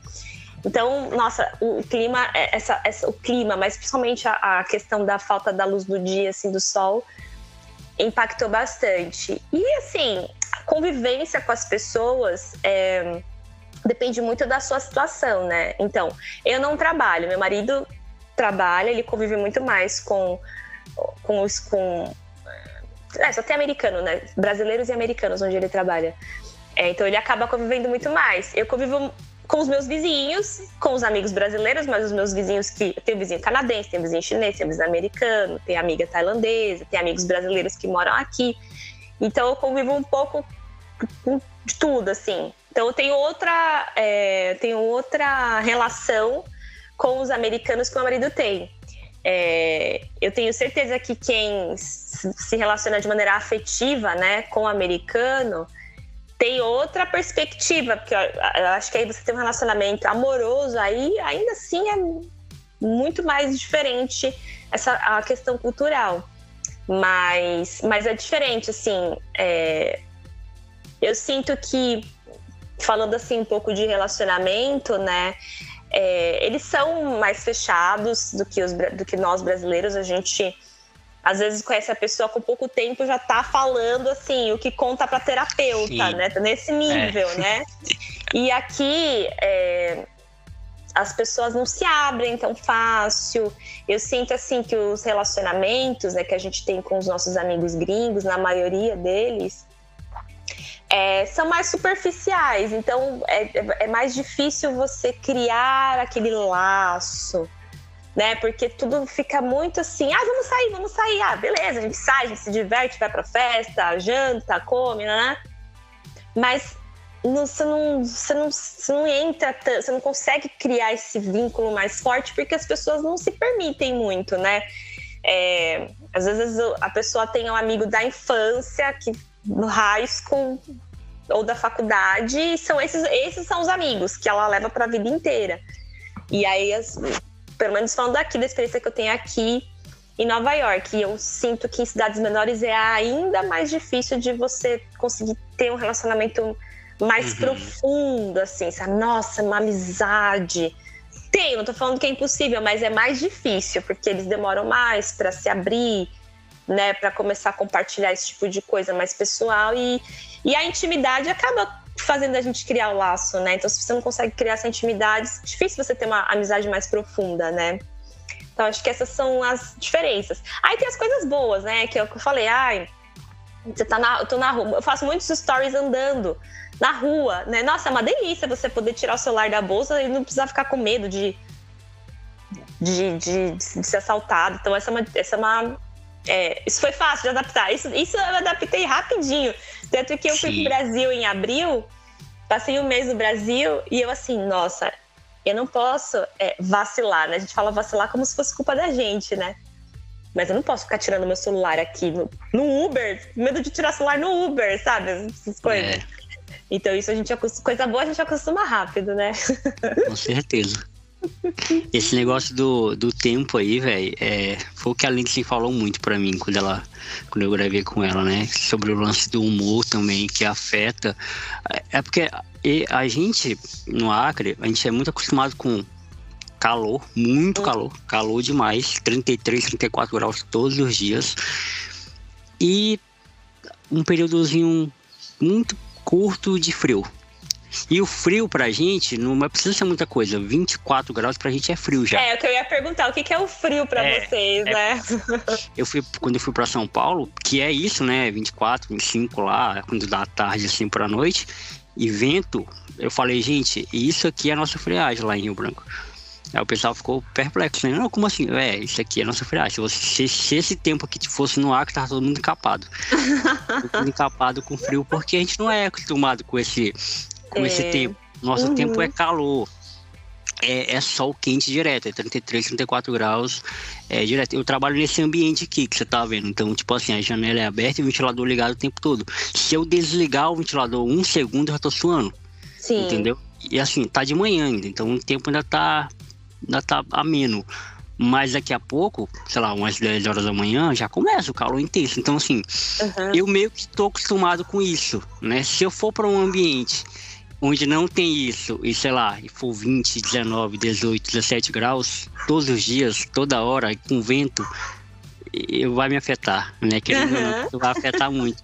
Então, nossa, o clima, é, essa, essa, o clima, mas principalmente a, a, questão da falta da luz do dia, assim, do sol, impactou bastante. E assim, a convivência com as pessoas é, depende muito da sua situação, né? Então, eu não trabalho, meu marido trabalha, ele convive muito mais com, com os. Com, é, só tem americano, né? Brasileiros e americanos onde ele trabalha. É, então ele acaba convivendo muito mais. Eu convivo com os meus vizinhos, com os amigos brasileiros, mas os meus vizinhos que. Tem um vizinho canadense, um vizinho chinês, um vizinho americano, tem amiga tailandesa, tem amigos brasileiros que moram aqui. Então eu convivo um pouco de tudo, assim. Então eu tenho outra, é, tenho outra relação com os americanos que o meu marido tem. É, eu tenho certeza que quem se relaciona de maneira afetiva né, com o americano tem outra perspectiva, porque eu acho que aí você tem um relacionamento amoroso, aí ainda assim é muito mais diferente essa a questão cultural. Mas, mas é diferente, assim. É, eu sinto que falando assim um pouco de relacionamento, né? É, eles são mais fechados do que, os, do que nós brasileiros. A gente às vezes conhece a pessoa com pouco tempo já tá falando assim o que conta para terapeuta, Sim. né? Tá nesse nível, é. né? E aqui é, as pessoas não se abrem tão fácil. Eu sinto assim que os relacionamentos né, que a gente tem com os nossos amigos gringos, na maioria deles, é, são mais superficiais, então é, é, mais difícil você criar aquele laço, né? Porque tudo fica muito assim, ah, vamos sair, vamos sair, ah, beleza, a gente sai, a gente se diverte, vai pra festa, janta, come, né? Mas você, não, você, não, você não entra, você não consegue criar esse vínculo mais forte porque as pessoas não se permitem muito, né? É, às vezes a pessoa tem um amigo da infância que no high school ou da faculdade, e são esses, esses são os amigos que ela leva para a vida inteira. E aí, as, pelo menos falando daqui, da experiência que eu tenho aqui em Nova York, eu sinto que em cidades menores é ainda mais difícil de você conseguir ter um relacionamento mais uhum. profundo, assim, sabe? Nossa, uma amizade. Tem, não tô falando que é impossível, mas é mais difícil, porque eles demoram mais para se abrir, né, para começar a compartilhar esse tipo de coisa mais pessoal e, e a intimidade acaba fazendo a gente criar o laço, né? Então, se você não consegue criar essa intimidade, é difícil você ter uma amizade mais profunda, né? Então, acho que essas são as diferenças. Aí tem as coisas boas, né? Que é que eu falei, ai, você tá na, eu tô na rua, eu faço muitos stories andando na rua, né? Nossa, é uma delícia você poder tirar o celular da bolsa e não precisar ficar com medo de, de, de, de ser assaltado. Então, essa é uma, essa é uma é, isso foi fácil de adaptar. Isso, isso eu adaptei rapidinho. Tanto que eu fui Sim. pro Brasil em abril, passei um mês no Brasil e eu assim, nossa, eu não posso é, vacilar, né? A gente fala vacilar como se fosse culpa da gente, né? Mas eu não posso ficar tirando meu celular aqui no, no Uber, medo de tirar celular no Uber, sabe? Essas coisas. É. Então, isso a gente acostuma, coisa boa a gente acostuma rápido, né? Com certeza. Esse negócio do, do tempo aí, velho, é, foi o que a Lindsay falou muito pra mim quando ela quando eu gravei com ela, né? Sobre o lance do humor também, que afeta. É porque a gente, no Acre, a gente é muito acostumado com calor, muito calor, calor demais, 33, 34 graus todos os dias. E um períodozinho muito curto de frio. E o frio pra gente não precisa ser muita coisa. 24 graus pra gente é frio já. É, o que eu ia perguntar, o que é o frio pra é, vocês, é, né? Eu fui, quando eu fui pra São Paulo, que é isso, né? 24, 25 lá, quando dá tarde assim pra noite, e vento, eu falei, gente, isso aqui é a nossa friagem lá em Rio Branco. Aí o pessoal ficou perplexo, né? Não, como assim? É, isso aqui é nossa friagem. Se, se esse tempo aqui fosse no ar, tava todo mundo encapado. todo mundo encapado com frio, porque a gente não é acostumado com esse, com é. esse tempo. Nosso uhum. tempo é calor. É, é sol quente direto, é 33, 34 graus é, direto. Eu trabalho nesse ambiente aqui que você tá vendo. Então, tipo assim, a janela é aberta e o ventilador ligado o tempo todo. Se eu desligar o ventilador um segundo, eu já tô suando. Sim. Entendeu? E assim, tá de manhã ainda, então o tempo ainda tá ainda tá ameno. Mas daqui a pouco, sei lá, umas 10 horas da manhã, já começa o calor intenso. Então, assim, uhum. eu meio que estou acostumado com isso, né? Se eu for para um ambiente onde não tem isso, e sei lá, e for 20, 19, 18, 17 graus, todos os dias, toda hora, com vento, eu vai me afetar, né? Que uhum. vai afetar muito.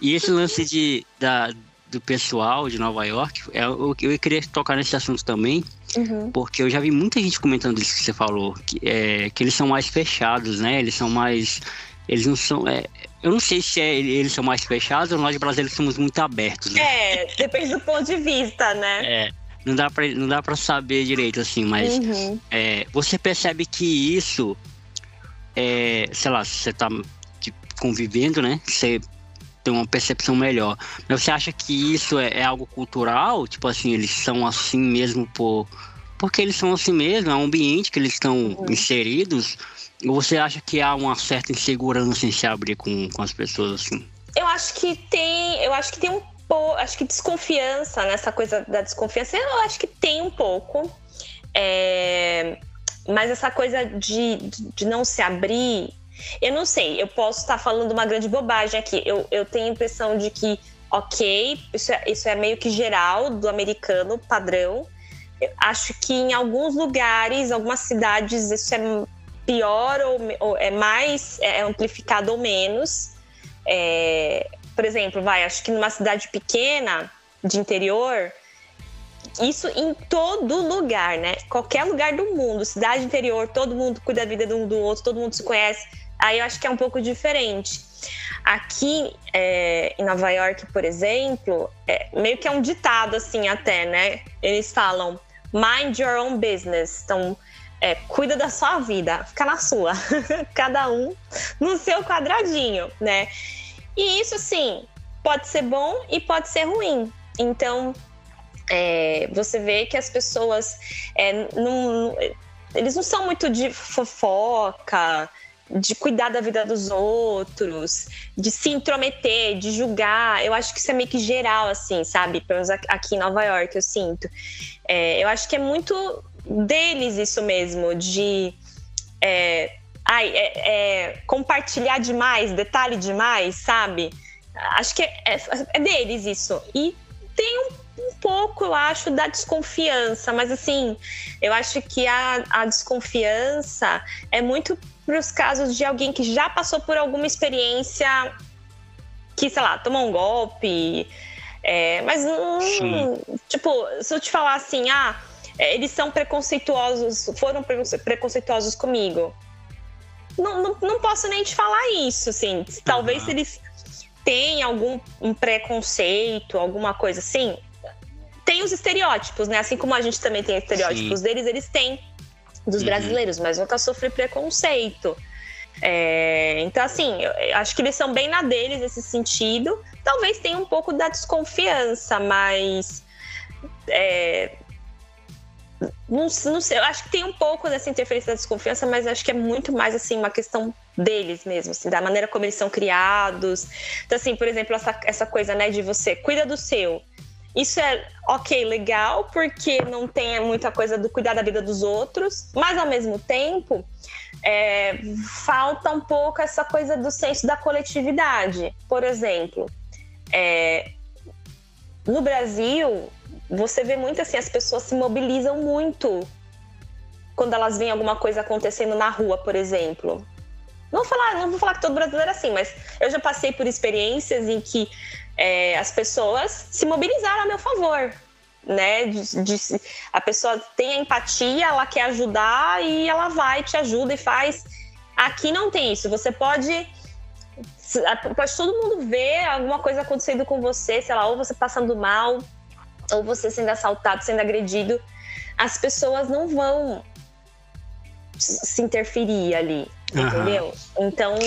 E esse lance de, da, do pessoal de Nova York, é, eu, eu queria tocar nesse assunto também, uhum. porque eu já vi muita gente comentando isso que você falou, que, é, que eles são mais fechados, né? Eles são mais. Eles não são. É, eu não sei se é, eles são mais fechados ou nós brasileiros somos muito abertos. Né? É, depende do ponto de vista, né? É. Não dá pra, não dá pra saber direito, assim, mas uhum. é, você percebe que isso, é, sei lá, você tá tipo, convivendo, né? Você ter uma percepção melhor. Mas você acha que isso é, é, algo cultural? Tipo assim, eles são assim mesmo por. Porque eles são assim mesmo, é um ambiente que eles estão uhum. inseridos. Você acha que há uma certa insegurança em se abrir com, com as pessoas assim? Eu acho que tem. Eu acho que tem um pouco. Acho que desconfiança, nessa coisa da desconfiança, eu acho que tem um pouco. É, mas essa coisa de, de não se abrir, eu não sei, eu posso estar falando uma grande bobagem aqui. Eu, eu tenho a impressão de que, ok, isso é, isso é meio que geral do americano padrão. Eu acho que em alguns lugares, algumas cidades, isso é pior ou, ou é mais é amplificado ou menos. É, por exemplo, vai, acho que numa cidade pequena de interior, isso em todo lugar, né? Qualquer lugar do mundo, cidade interior, todo mundo cuida da vida de um do outro, todo mundo se conhece Aí eu acho que é um pouco diferente. Aqui é, em Nova York, por exemplo, é, meio que é um ditado assim até, né? Eles falam mind your own business. Então, é, cuida da sua vida, fica na sua. Cada um no seu quadradinho, né? E isso, sim, pode ser bom e pode ser ruim. Então, é, você vê que as pessoas é, não, eles não são muito de fofoca, de cuidar da vida dos outros, de se intrometer, de julgar. Eu acho que isso é meio que geral, assim, sabe? Pelo menos aqui em Nova York, eu sinto. É, eu acho que é muito deles isso mesmo, de é, ai, é, é, compartilhar demais, detalhe demais, sabe? Acho que é, é deles isso. E tem um um pouco, eu acho, da desconfiança, mas assim, eu acho que a, a desconfiança é muito para os casos de alguém que já passou por alguma experiência que, sei lá, tomou um golpe. É, mas, hum, tipo, se eu te falar assim, ah, eles são preconceituosos, foram preconceituosos comigo. Não, não, não posso nem te falar isso, assim. Talvez uhum. eles tenham algum um preconceito, alguma coisa assim. Tem os estereótipos, né? Assim como a gente também tem estereótipos Sim. deles, eles têm dos uhum. brasileiros, mas nunca sofri preconceito. É, então, assim, eu acho que eles são bem na deles nesse sentido. Talvez tenha um pouco da desconfiança, mas. É, não, não, sei, eu acho que tem um pouco dessa interferência da desconfiança, mas acho que é muito mais assim uma questão deles mesmo, assim, da maneira como eles são criados. Então, assim, por exemplo, essa, essa coisa, né, de você cuida do seu. isso é ok, legal, porque não tem muita coisa do cuidar da vida dos outros, mas ao mesmo tempo é, falta um pouco essa coisa do senso da coletividade. Por exemplo, é, no Brasil, você vê muito assim, as pessoas se mobilizam muito quando elas veem alguma coisa acontecendo na rua, por exemplo. Não vou falar, não vou falar que todo brasileiro é assim, mas eu já passei por experiências em que é, as pessoas se mobilizaram a meu favor. Né? De, de, a pessoa tem a empatia, ela quer ajudar e ela vai, te ajuda e faz. Aqui não tem isso. Você pode. Pode todo mundo ver alguma coisa acontecendo com você, sei lá, ou você passando mal, ou você sendo assaltado, sendo agredido. As pessoas não vão se interferir ali. Uhum. Entendeu? Então,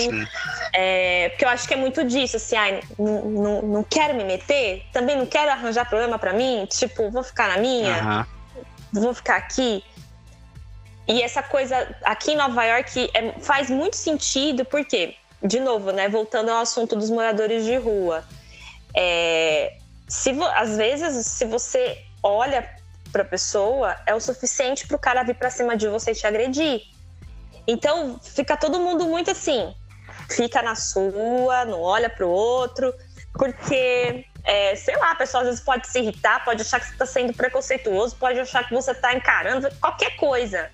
é, porque eu acho que é muito disso, assim, ai, não, não, quero me meter, também não quero arranjar problema para mim, tipo, vou ficar na minha, uhum. vou ficar aqui. E essa coisa aqui em Nova York é, faz muito sentido, porque, de novo, né, voltando ao assunto dos moradores de rua, é, se às vezes, se você olha para a pessoa, é o suficiente para o cara vir para cima de você e te agredir. Então, fica todo mundo muito assim, fica na sua, não olha pro outro, porque, é, sei lá, a pessoa às vezes pode se irritar, pode achar que você está sendo preconceituoso, pode achar que você está encarando qualquer coisa.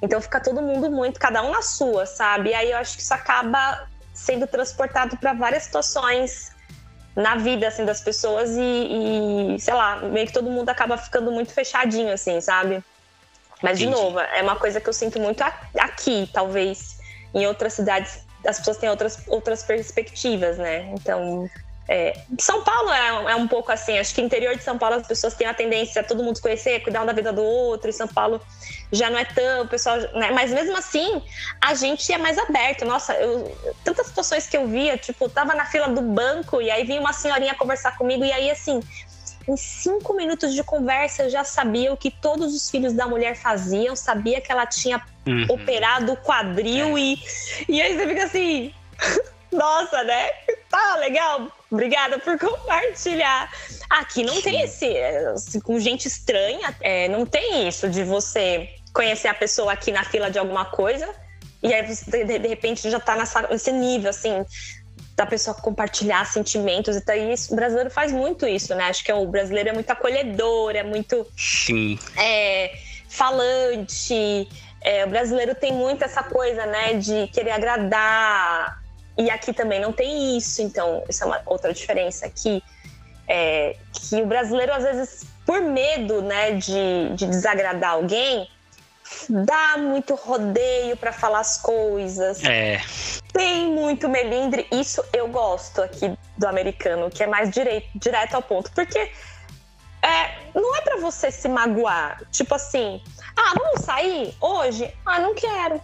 Então, fica todo mundo muito, cada um na sua, sabe? E aí eu acho que isso acaba sendo transportado para várias situações na vida assim das pessoas e, e, sei lá, meio que todo mundo acaba ficando muito fechadinho assim, sabe? Mas, Entendi. de novo, é uma coisa que eu sinto muito aqui, talvez. Em outras cidades, as pessoas têm outras, outras perspectivas, né? Então, é, São Paulo é, é, um pouco assim, acho que interior de São Paulo as pessoas têm a tendência a todo mundo se conhecer, cuidar um da vida do outro, e São Paulo já não é tão, o pessoal, né? Mas mesmo assim, a gente é mais aberto. Nossa, eu, tantas situações que eu via, tipo, eu tava na fila do banco e aí vinha uma senhorinha conversar comigo e aí assim, em cinco minutos de conversa, eu já sabia o que todos os filhos da mulher faziam, sabia que ela tinha uhum. operado o quadril é. e, e aí você fica assim. Nossa, né? Tá legal. Obrigada por compartilhar. Aqui não tem esse. Com gente estranha, é, não tem isso de você conhecer a pessoa aqui na fila de alguma coisa e aí você de, de repente já tá nessa, nesse nível, assim da pessoa compartilhar sentimentos e tal. E isso, o brasileiro faz muito isso, né? Acho que é, o brasileiro é muito acolhedor, é muito Sim. É, falante. É, o brasileiro tem muito essa coisa, né, de querer agradar. E aqui também não tem isso, então isso é uma outra diferença aqui. É, que o brasileiro, às vezes, por medo, né, de, de desagradar alguém, dá muito rodeio para falar as coisas. É. Tem muito melindre. Isso eu gosto aqui do americano, que é mais direito, direto ao ponto. Porque é, não é para você se magoar. Tipo assim, ah, vamos sair hoje? Ah, não quero.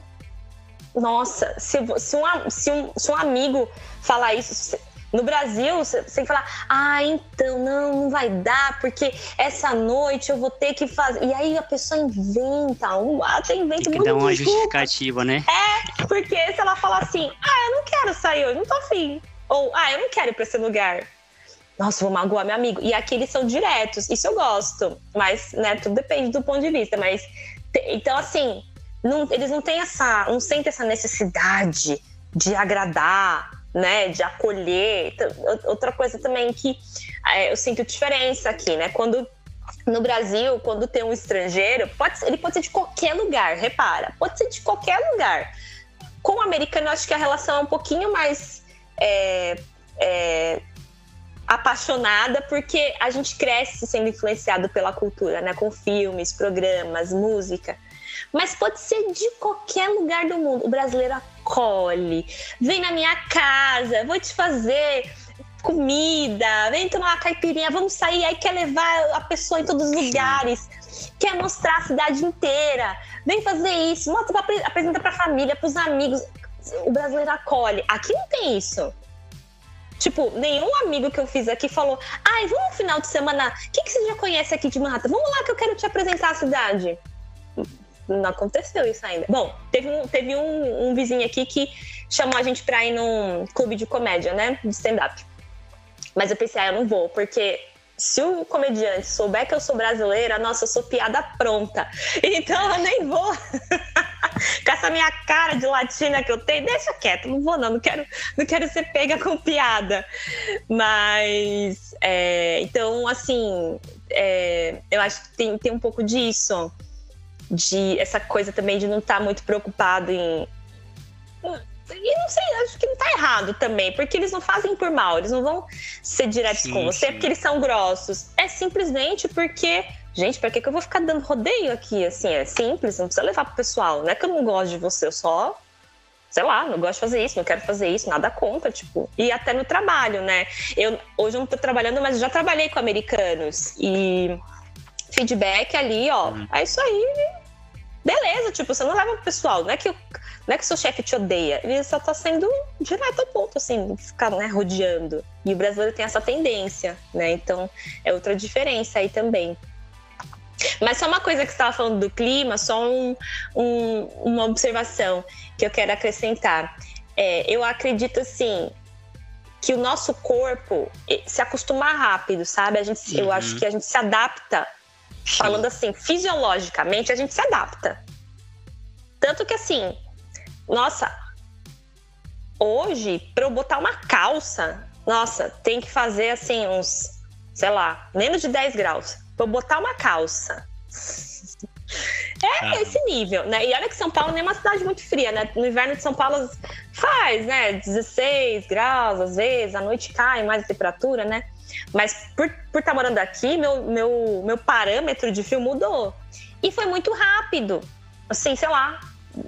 Nossa, se, se, um, se, um, se um amigo falar isso, no Brasil, você tem que falar, ah, então, não, não vai dar, porque essa noite eu vou ter que fazer. E aí a pessoa inventa, um, até inventa tem que dar uma justificativa, né? É, porque se ela falar assim, ah, eu não quero sair hoje, não tô afim. Ou, ah, eu não quero ir pra esse lugar. Nossa, vou magoar meu amigo. E aqui eles são diretos, isso eu gosto. Mas, né, tudo depende do ponto de vista. Mas, então, assim, não, eles não têm essa, não sentem essa necessidade de agradar, né, de acolher. Outra coisa também que é, eu sinto diferença aqui, né? Quando no Brasil, quando tem um estrangeiro, pode, ele pode ser de qualquer lugar, repara, pode ser de qualquer lugar. Com o americano, eu acho que a relação é um pouquinho mais é, é, apaixonada, porque a gente cresce sendo influenciado pela cultura, né? Com filmes, programas, música. Mas pode ser de qualquer lugar do mundo. O brasileiro acolhe, vem na minha casa, vou te fazer comida, vem tomar uma caipirinha, vamos sair. Aí quer levar a pessoa em todos os lugares, quer mostrar a cidade inteira, vem fazer isso, mostra, apresenta pra família, pros amigos. O brasileiro acolhe. Aqui não tem isso. Tipo, nenhum amigo que eu fiz aqui falou: ai, vamos no final de semana. O que, que você já conhece aqui de Manhattan? Vamos lá que eu quero te apresentar a cidade não aconteceu isso ainda. Bom, teve um, teve um, um vizinho aqui que chamou a gente pra ir num clube de comédia, né? De stand-up. Mas eu pensei, ah, eu não vou, porque se o comediante souber que eu sou brasileira, nossa, eu sou piada pronta. Então eu nem vou. com essa minha cara de latina que eu tenho, deixa quieto, não vou não, não quero, não quero ser pega com piada. Mas, é, então, assim, é, eu acho que tem, tem um pouco disso, de essa coisa também de não estar tá muito preocupado em e não sei, acho que não tá errado também, porque eles não fazem por mal, eles não vão ser diretos sim, com você sim. porque eles são grossos. É simplesmente porque, gente, pra que, que eu vou ficar dando rodeio aqui? Assim, é simples, não precisa levar pro pessoal. Não é que eu não gosto de você, eu só sei lá, não gosto de fazer isso, não quero fazer isso, nada contra, tipo. E até no trabalho, né? Eu hoje eu não tô trabalhando, mas já trabalhei com americanos e feedback ali, ó, hum. é isso aí. Beleza, tipo, você não leva pro pessoal, não é que não é que seu chefe te odeia, ele só tá sendo direto ao ponto, assim, ficar né, rodeando. E o brasileiro tem essa tendência, né? Então é outra diferença aí também. Mas só uma coisa que você estava falando do clima, só um, um, uma observação que eu quero acrescentar. É, eu acredito assim que o nosso corpo se acostuma rápido, sabe? A gente, uhum. Eu acho que a gente se adapta, falando assim, fisiologicamente, a gente se adapta. Tanto que assim, nossa, hoje, para eu botar uma calça, nossa, tem que fazer assim uns, sei lá, menos de 10 graus. Pra eu botar uma calça. É ah. esse nível, né? E olha que São Paulo nem é uma cidade muito fria, né? No inverno de São Paulo faz, né? 16 graus, às vezes, à noite cai mais a temperatura, né? Mas por estar por tá morando aqui, meu, meu, meu parâmetro de frio mudou. E foi muito rápido. Assim, sei lá,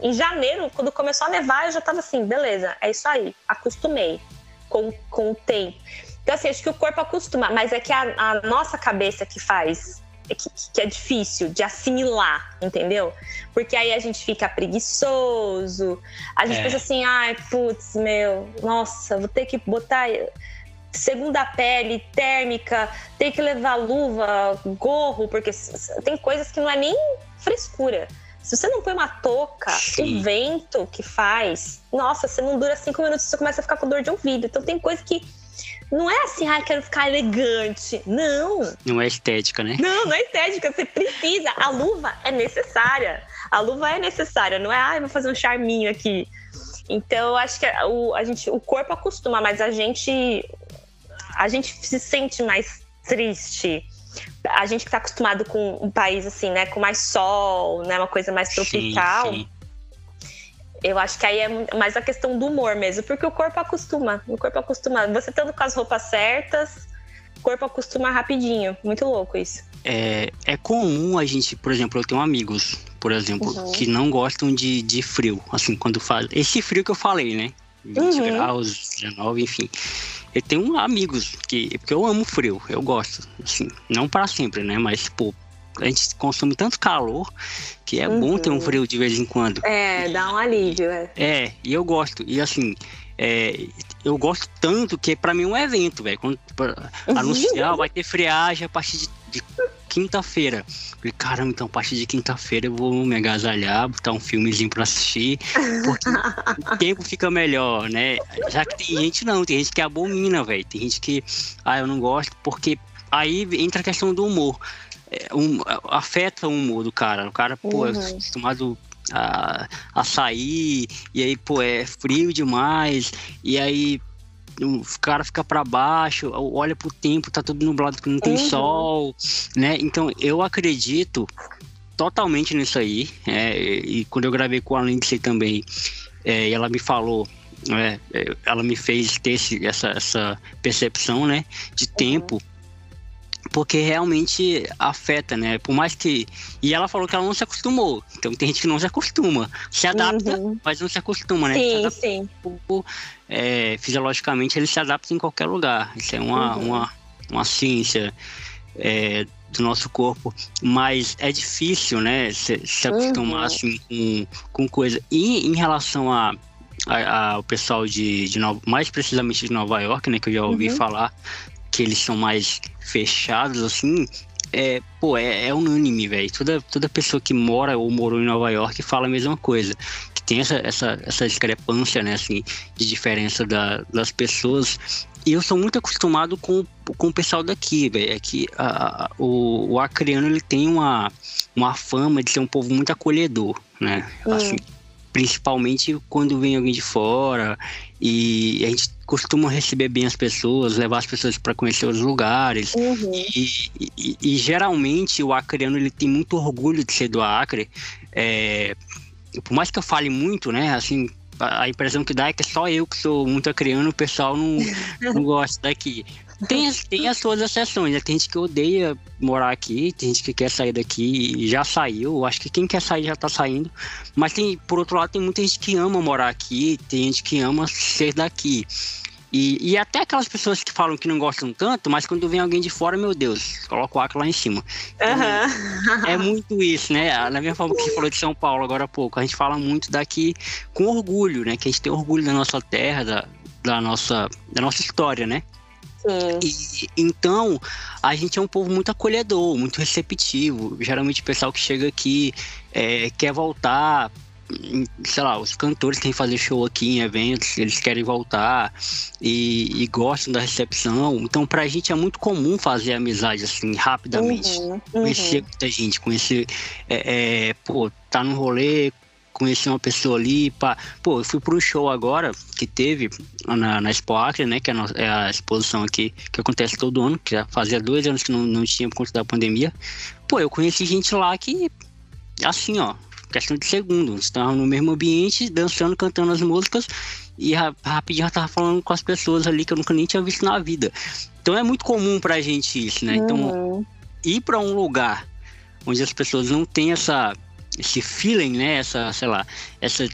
em janeiro, quando começou a nevar, eu já tava assim, beleza, é isso aí, acostumei com, com o tempo. Então, assim, acho que o corpo acostuma, mas é que a, a nossa cabeça que faz, é que, que, é difícil de assimilar, entendeu? Porque aí a gente fica preguiçoso, a gente é. pensa assim, ai, putz, meu, nossa, vou ter que botar segunda pele, térmica, tem que levar luva, gorro, porque tem coisas que não é nem frescura. Se você não põe uma touca, Sim. o vento que faz, nossa, você não dura cinco minutos, você começa a ficar com dor de ouvido. Então tem coisa que não é assim, ah, quero ficar elegante. Não. Não é estética, né? Não, não é estética. Você precisa. A luva é necessária. A luva é necessária. Não é, ah, vou fazer um charminho aqui. Então, eu acho que o, a gente, o corpo acostuma, mas a gente, a gente se sente mais triste a gente que está acostumado com um país assim, né, com mais sol, né, uma coisa mais tropical. Sim, sim. Eu acho que aí é mais a questão do humor mesmo, porque o corpo acostuma. O corpo acostuma. Você estando com as roupas certas, o corpo acostuma rapidinho. Muito louco isso. É, é comum a gente, por exemplo, eu tenho amigos, por exemplo, uhum. que não gostam de, de frio. Assim, quando faz. Esse frio que eu falei, né? 20 uhum. graus, 19, enfim. Eu tenho amigos que. Porque eu amo frio, eu gosto. Assim, não para sempre, né? Mas, pô, a gente consome tanto calor que é uhum. bom ter um uhum. frio de vez em quando. É, dá um alívio, é. É, e eu gosto. E assim, é, eu gosto tanto que para mim é um evento, velho. Quando anunciar, vai ter friagem a partir de, de quinta-feira. Falei, caramba, então a partir de quinta-feira eu vou me agasalhar, botar um filmezinho pra assistir, porque o tempo fica melhor, né? Já que tem gente não, tem gente que abomina, velho. Tem gente que, ah, eu não gosto, porque aí entra a questão do humor. É, um, afeta o humor do cara. O cara, pô, é uhum. é acostumado a, a sair, e aí, pô, é frio demais, e aí o cara fica para baixo, olha pro tempo, tá tudo nublado porque não tem uhum. sol, né? Então eu acredito totalmente nisso aí. É, e quando eu gravei com a Lindsay também, é, ela me falou, é, é, ela me fez ter esse, essa, essa percepção, né, de uhum. Porque realmente afeta, né? Por mais que. E ela falou que ela não se acostumou. Então tem gente que não se acostuma. Se adapta, uhum. mas não se acostuma, né? Sim, sim. Pouco, é, fisiologicamente ele se adapta em qualquer lugar. Isso é uma, uhum. uma, uma ciência é, do nosso corpo. Mas é difícil, né? Se, se acostumar uhum. assim com, com coisa. E em relação a ao pessoal de, de Nova, mais precisamente de Nova York, né, que eu já ouvi uhum. falar, que eles são mais fechados, assim, é, pô, é, é unânime, velho. Toda, toda pessoa que mora ou morou em Nova York fala a mesma coisa. Que tem essa, essa, essa discrepância, né, assim, de diferença da, das pessoas. E eu sou muito acostumado com, com o pessoal daqui, velho. É que a, a, o, o acreano, ele tem uma, uma fama de ser um povo muito acolhedor, né? Hum. Assim, principalmente quando vem alguém de fora e a gente costuma receber bem as pessoas, levar as pessoas para conhecer os lugares uhum. e, e, e, geralmente o acreano ele tem muito orgulho de ser do Acre é, por mais que eu fale muito, né, assim a impressão que dá é que só eu que sou muito acreano, o pessoal não, não gosta daqui. Tem, tem as suas exceções, né? Tem gente que odeia morar aqui, tem gente que quer sair daqui e já saiu. Acho que quem quer sair já tá saindo. Mas tem, por outro lado, tem muita gente que ama morar aqui, tem gente que ama ser daqui. E, e até aquelas pessoas que falam que não gostam tanto, mas quando vem alguém de fora, meu Deus, coloca o Acre lá em cima. Uhum. É, é muito isso, né? Da mesma forma que você falou de São Paulo agora há pouco, a gente fala muito daqui com orgulho, né? Que a gente tem orgulho da nossa terra, da, da, nossa, da nossa história, né? E, então, a gente é um povo muito acolhedor, muito receptivo. Geralmente o pessoal que chega aqui é, quer voltar. Sei lá, os cantores que têm fazer show aqui em eventos, eles querem voltar e, e, gostam da recepção. Então, pra gente é muito comum fazer amizade assim, rapidamente. Uhum, uhum. Conhecer muita gente, conhecer. É, é, pô, tá no rolê, conheci uma pessoa ali, pá. Pô, eu fui para um show agora que teve na, na Expo Acre, né? Que é a, é a, exposição aqui que acontece todo ano, que já fazia dois anos que não, não tinha por conta da pandemia. Pô, eu conheci gente lá que, assim, ó, questão de segundos, estavam no mesmo ambiente, dançando, cantando as músicas e rapidinho já tava falando com as pessoas ali que eu nunca nem tinha visto na vida. Então é muito comum pra gente isso, né? Então, uhum. ir para um lugar onde as pessoas não têm essa esse feeling, né? Essa, sei lá, essa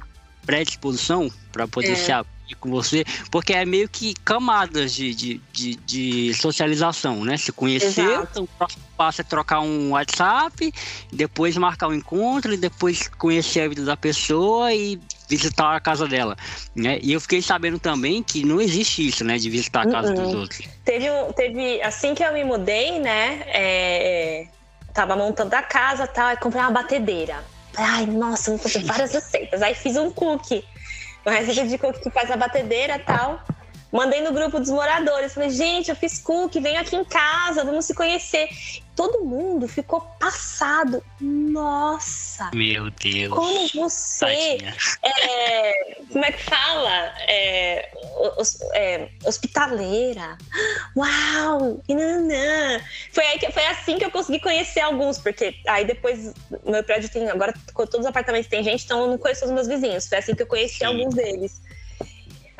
predisposição para poder é. se abrir com você, porque é meio que camadas de, de, de, de socialização, né? Se conhecer, então, o próximo passo é trocar um WhatsApp, depois marcar um encontro, e depois conhecer a vida da pessoa e visitar a casa dela, né? E eu fiquei sabendo também que não existe isso, né? De visitar a casa uh -uh. dos uhum. outros. Teve, teve, assim que eu me mudei, né? É, tava montando a casa tal, e comprei uma batedeira. Ai, nossa, vou fazer várias receitas. Aí fiz um cookie. Uma receita de cookie que faz a batedeira e tal. Mandei no grupo dos moradores. Falei, gente, eu fiz cookie, venho aqui em casa, vamos se conhecer. Todo mundo ficou passado. Nossa! Meu Deus! Como você. É, como é que fala? É, os, é, hospitaleira. Uau! Nanã. Foi, aí que, foi assim que eu consegui conhecer alguns, porque aí depois meu prédio tem. Agora todos os apartamentos têm gente, então eu não conheço os meus vizinhos. Foi assim que eu conheci Sim. alguns deles.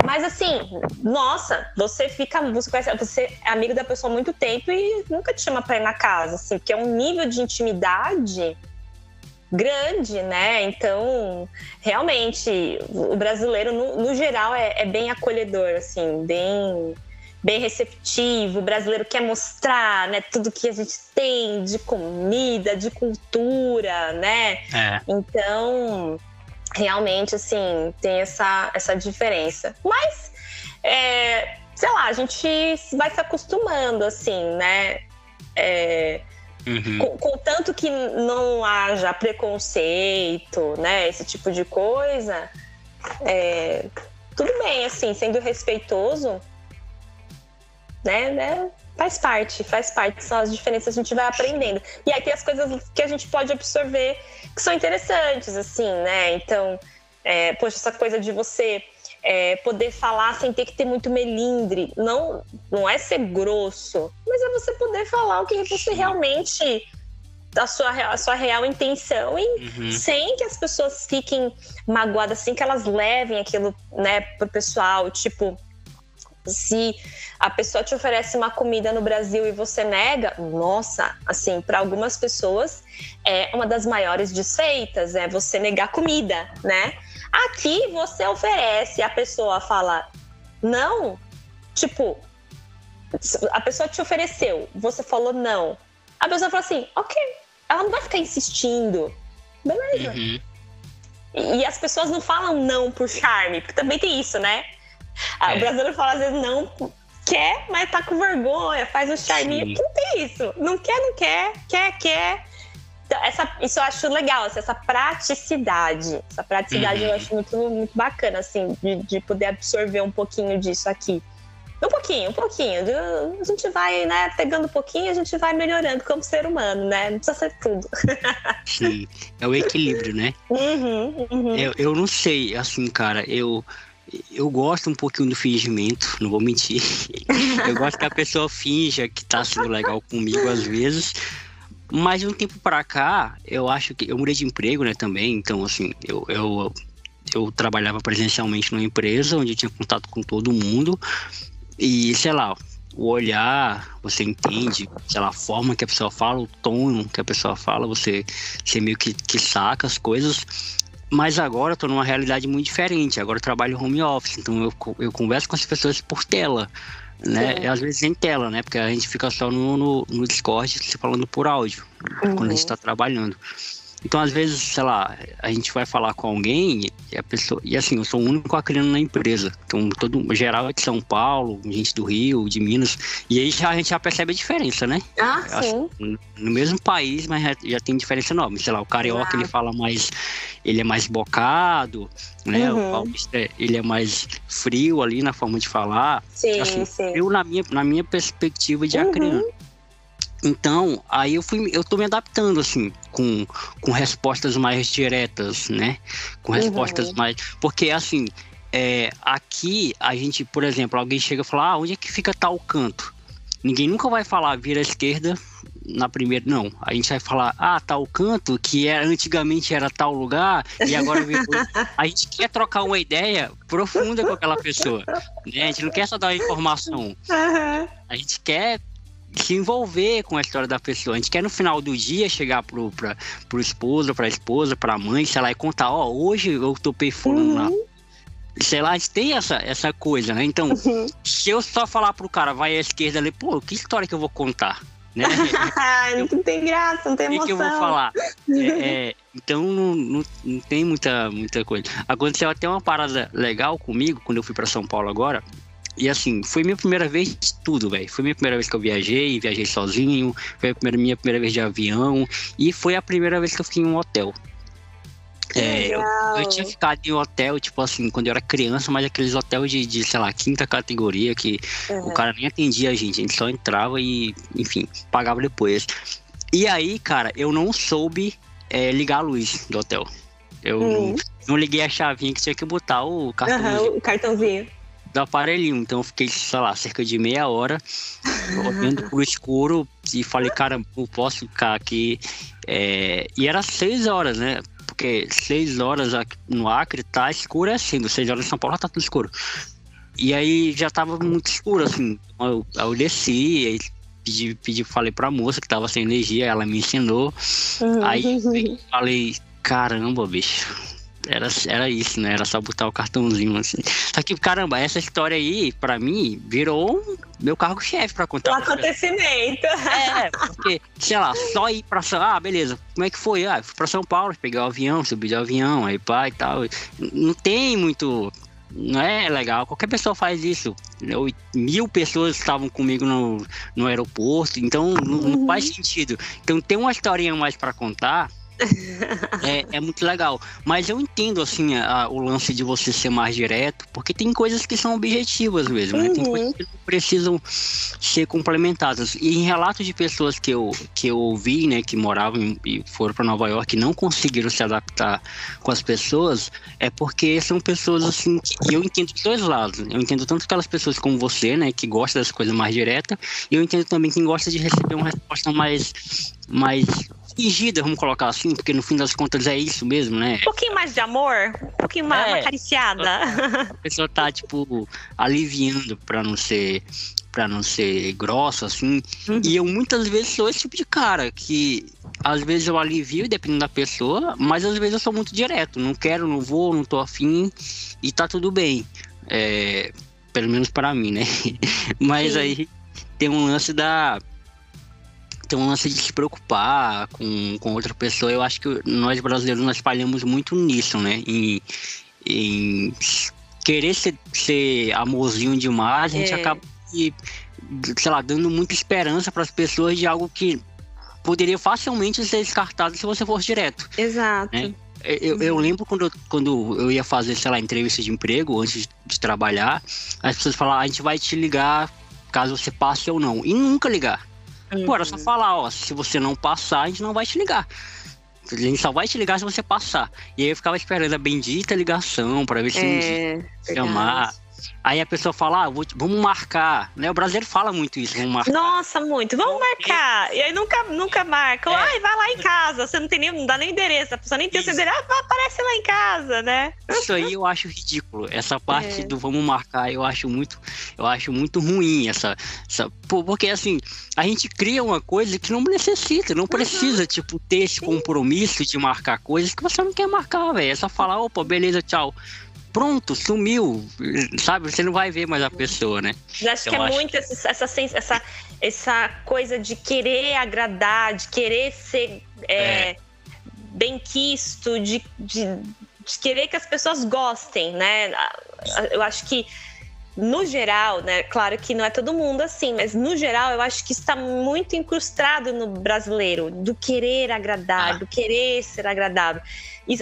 Mas assim, nossa, você fica, você, conhece, você é amigo da pessoa há muito tempo e nunca te chama pra ir na casa, assim, porque é um nível de intimidade grande, né? Então, realmente, o brasileiro, no, no geral, é, é, bem acolhedor, assim, bem, bem receptivo. O brasileiro quer mostrar, né, tudo que a gente tem de comida, de cultura, né? É. Então, realmente, assim, tem essa, essa diferença. Mas, é, sei lá, a gente vai se acostumando, assim, né? É, uhum. com, contanto que não haja preconceito, né? Esse tipo de coisa, é, tudo bem, assim, sendo respeitoso, né? né faz parte, faz parte, são as diferenças que a gente vai aprendendo. E aí tem as coisas que a gente pode absorver que são interessantes, assim, né? Então, é, poxa, essa coisa de você é, poder falar sem ter que ter muito melindre, não, não é ser grosso, mas é você poder falar o que você realmente a sua, a sua real intenção e uhum. sem que as pessoas fiquem magoadas, sem que elas levem aquilo, né, pro pessoal, tipo, se a pessoa te oferece uma comida no Brasil e você nega, nossa, assim, para algumas pessoas é uma das maiores desfeitas, é você negar comida, né? Aqui você oferece, a pessoa fala não, tipo, a pessoa te ofereceu, você falou não. A pessoa fala assim, ok, ela não vai ficar insistindo, beleza. Uhum. E as pessoas não falam não por charme, porque também tem isso, né? Ah, é. O brasileiro fala às vezes não quer, mas tá com vergonha, faz um charminho. Não tem é isso. Não quer, não quer, quer, quer. Então, essa, isso eu acho legal, assim, essa praticidade. Essa praticidade uhum. eu acho muito, muito bacana, assim, de, de poder absorver um pouquinho disso aqui. Um pouquinho, um pouquinho. A gente vai, né, pegando um pouquinho, a gente vai melhorando como ser humano, né? Não precisa ser tudo. Sim, é o equilíbrio, né? Uhum, uhum. Eu, eu não sei, assim, cara, eu eu gosto um pouquinho do fingimento, não vou mentir. Eu gosto que a pessoa finja que tá sendo legal comigo às vezes. Mas de um tempo para cá, eu acho que eu mudei de emprego, né, também. Então, assim, eu, eu, eu trabalhava presencialmente numa empresa onde eu tinha contato com todo mundo. E, sei lá, o olhar, você entende, sei lá, a forma que a pessoa fala, o tom que a pessoa fala, você, você meio que, que saca as coisas. Mas agora eu tô numa realidade muito diferente. Agora eu trabalho home office, então eu, eu converso com as pessoas por tela, né? Às vezes em tela, né? Porque a gente fica só no, no, no Discord se falando por áudio, uhum. quando a gente tá trabalhando. Então, às vezes, sei lá, a gente vai falar com alguém e a pessoa. E assim, eu sou o único acriano na empresa. Então, todo geral é de São Paulo, gente do Rio, de Minas. E aí já, a gente já percebe a diferença, né? Ah, sim. no mesmo país, mas já, já, tem diferença enorme. Sei lá, o carioca ah. ele fala mais. Ele é mais bocado, né? Uhum. O paulista ele é mais frio ali na forma de falar. Sim, assim, sim. Eu, na minha, na minha perspectiva de uhum. acriano. Então, aí eu fui, eu tô me adaptando, assim, com, com respostas mais diretas, né? Com uhum. respostas uhum. mais. Porque, assim, é, aqui a gente, por exemplo, alguém chega e fala, ah, onde é que fica tal canto? Ninguém nunca vai falar vira à esquerda na primeira, não. A gente vai falar, ah, tal canto, que era, antigamente era tal lugar, e agora virou. a gente quer trocar uma ideia profunda com aquela pessoa. Né? A gente não quer só dar informação. Uhum. A gente quer se envolver com a história da pessoa. A gente quer no final do dia chegar pro, pra, pro esposo, pra esposa, pra mãe, sei lá, e contar, ó, oh, hoje eu topei fulano uhum. lá. Sei lá, a gente tem essa, essa coisa, né? Então, uhum. se eu só falar pro cara, vai à esquerda ali, pô, que história que eu vou contar? Né? não tem graça, não tem emoção. O que, eu vou falar? É, é, então não, não, não, tem muita, muita coisa. Aconteceu até uma parada legal comigo quando eu fui para São Paulo agora. E assim, foi minha primeira vez de tudo, velho. Foi minha primeira vez que eu viajei, viajei sozinho, foi a primeira, minha primeira vez de avião e foi a primeira vez que eu fiquei em um hotel. É, eu, eu, tinha ficado em hotel, tipo assim, quando eu era criança, mas aqueles hotéis de, de sei lá, quinta categoria, que uhum. o cara nem atendia a gente, a gente só entrava e, enfim, pagava depois. E aí, cara, eu não soube é, ligar a luz do hotel. Eu uhum. não, não, liguei a chavinha que tinha que botar o cartãozinho. Uhum, o cartãozinho do aparelhinho. Então eu fiquei, sei lá, cerca de meia hora olhando pro escuro e falei, cara, eu posso ficar aqui. É... E era seis horas, né? Porque seis horas no Acre tá escuro é assim, seis horas em São Paulo tá tudo escuro. E aí já tava muito escuro, assim. Eu, eu desci, aí pedi, pedi, falei pra moça que tava sem energia, ela me ensinou. Uhum. Aí falei, caramba, bicho, era, era isso, né? Era só botar o cartãozinho assim. Só que, caramba, essa história aí, pra mim, virou meu cargo-chefe pra contar. Um acontecimento. É, porque, sei lá, só ir pra São Ah, beleza. Como é que foi? Ah, fui pra São Paulo, peguei o avião, subi de avião, aí pá e tal. Não tem muito. Não é legal. Qualquer pessoa faz isso. Mil pessoas estavam comigo no, no aeroporto, então não, não uhum. faz sentido. Então tem uma historinha mais para contar é, é, muito legal. Mas eu entendo, assim, a, o lance de você ser mais direto, porque tem coisas que são objetivas mesmo, né? Tem uhum. coisas que não precisam ser complementadas. E em relatos de pessoas que eu, que eu ouvi, né, que moravam e foram para Nova York e não conseguiram se adaptar com as pessoas, é porque são pessoas, assim, que eu entendo dos dois lados. Eu entendo tanto aquelas pessoas como você, né, que gosta das coisas mais diretas, e eu entendo também quem gosta de receber uma resposta mais mais fingida, vamos colocar assim, porque no fim das contas é isso mesmo, né? Um pouquinho mais de amor, um pouquinho mais é, acariciada. A pessoa tá, tipo, aliviando pra não ser para não ser grossa, assim. Uhum. E eu muitas vezes sou esse tipo de cara que às vezes eu alivio, dependendo da pessoa, mas às vezes eu sou muito direto. Não quero, não vou, não tô afim e tá tudo bem. É, pelo menos para mim, né? mas Sim. aí tem um lance da tem um lance de se preocupar com, com outra pessoa. Eu acho que nós brasileiros nós falhamos muito nisso, né? Em, em querer ser, ser amorzinho demais, a gente é. acaba sei lá, dando muita esperança para as pessoas de algo que poderia facilmente ser descartado se você fosse direto. Exato. Né? Eu, eu, lembro quando, quando eu ia fazer, sei lá, entrevista de emprego antes de trabalhar, as pessoas falavam, ah, a gente vai te ligar caso você passe ou não. E nunca ligar. Uhum. Pô, era só falar, ó, se você não passar, a gente não vai te ligar. A gente só vai te ligar se você passar. E aí eu ficava esperando a bendita ligação para ver se é, um chamar. Aí a pessoa fala, ah, vou, vamos marcar, né? O brasileiro fala muito isso, vamos marcar. Nossa, muito, vamos marcar. E aí nunca, nunca marca. É. Ai, vai lá em casa, você não tem nem, não dá nem endereço, a pessoa nem tem o endereço, ah, aparece lá em casa, né? Isso aí eu acho ridículo. Essa parte é. do vamos marcar, eu acho muito, eu acho muito ruim essa, essa porque assim, a gente cria uma coisa que não necessita, não precisa, uhum. tipo, ter esse compromisso de marcar coisas que você não quer marcar, velho. É só falar, opa, beleza, tchau pronto, sumiu, sabe? Você não vai ver mais a pessoa, né? Eu acho que é acho... muito essa, essa, essa, essa coisa de querer agradar, de querer ser é, é. bem quisto, de, de, de querer que as pessoas gostem, né? Eu acho que no geral, né? Claro que não é todo mundo assim, mas no geral eu acho que está muito incrustado no brasileiro do querer agradar, ah. do querer ser agradável.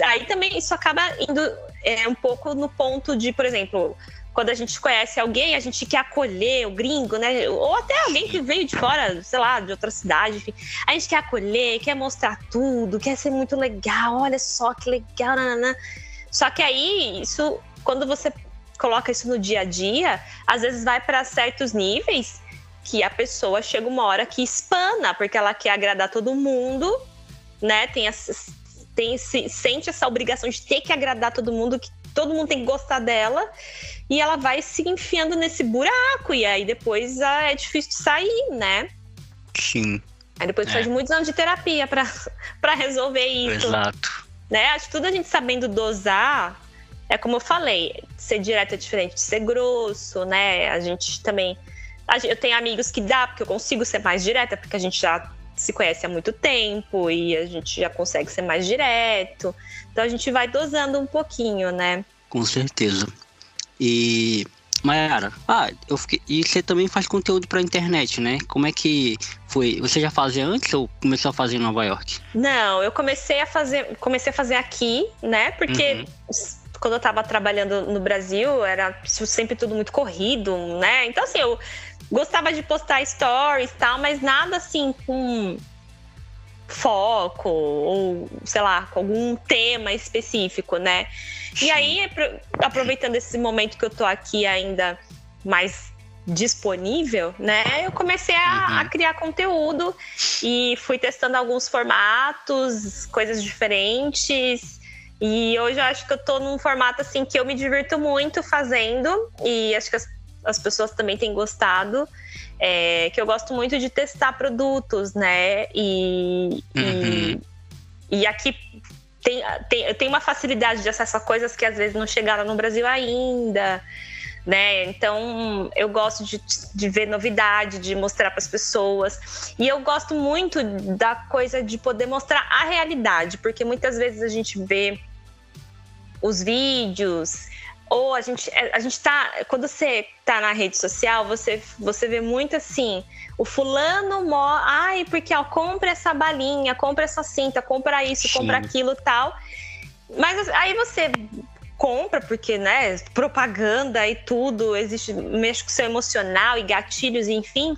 Aí também isso acaba indo é, um pouco no ponto de, por exemplo, quando a gente conhece alguém, a gente quer acolher o gringo, né? Ou até alguém que veio de fora, sei lá, de outra cidade, enfim. A gente quer acolher, quer mostrar tudo, quer ser muito legal, olha só que legal, nanana. Só que aí, isso, quando você coloca isso no dia a dia, às vezes vai para certos níveis que a pessoa chega uma hora que espana, porque ela quer agradar todo mundo, né? Tem essas tem se, sente essa obrigação de ter que agradar todo mundo, que todo mundo tem que gostar dela, e ela vai se enfiando nesse buraco, e aí depois ah, é difícil de sair, né? Sim. Aí depois é. faz muitos anos de terapia para resolver isso. Exato. Né? Acho que tudo a gente sabendo dosar, é como eu falei, ser direto é diferente de ser grosso, né? A gente também. Eu tenho amigos que dá, porque eu consigo ser mais direta, porque a gente já se conhece há muito tempo e a gente já consegue ser mais direto. Então a gente vai dosando um pouquinho, né? Com certeza. E Mayara, ah, eu fiquei, e você também faz conteúdo para internet, né? Como é que foi? Você já fazia antes ou começou a fazer em Nova York? Não, eu comecei a fazer, comecei a fazer aqui, né? Porque uhum. quando eu tava trabalhando no Brasil, era sempre tudo muito corrido, né? Então assim, eu gostava de postar stories e tal, mas nada assim com foco ou, sei lá, com algum tema específico, né? E aí, aproveitando esse momento que eu tô aqui ainda mais disponível, né? Eu comecei a, uhum. a, criar conteúdo e fui testando alguns formatos, coisas diferentes. E hoje eu acho que eu tô num formato assim que eu me divirto muito fazendo e acho que as as pessoas também têm gostado. É, que eu gosto muito de testar produtos, né? E, uhum. e, e, aqui tem, tem, eu tenho uma facilidade de acesso a coisas que às vezes não chegaram no Brasil ainda. Né? Então eu gosto de, de ver novidade, de mostrar para as pessoas. E eu gosto muito da coisa de poder mostrar a realidade, porque muitas vezes a gente vê os vídeos ou a gente, é, a gente tá. Quando você tá na rede social, você, você vê muito assim: o fulano mó. Ai, porque ó, compra essa balinha, compra essa cinta, compra isso, Sim. compra aquilo tal. Mas aí você compra, porque, né, propaganda e tudo, existe, mexe com o seu emocional e gatilhos, enfim.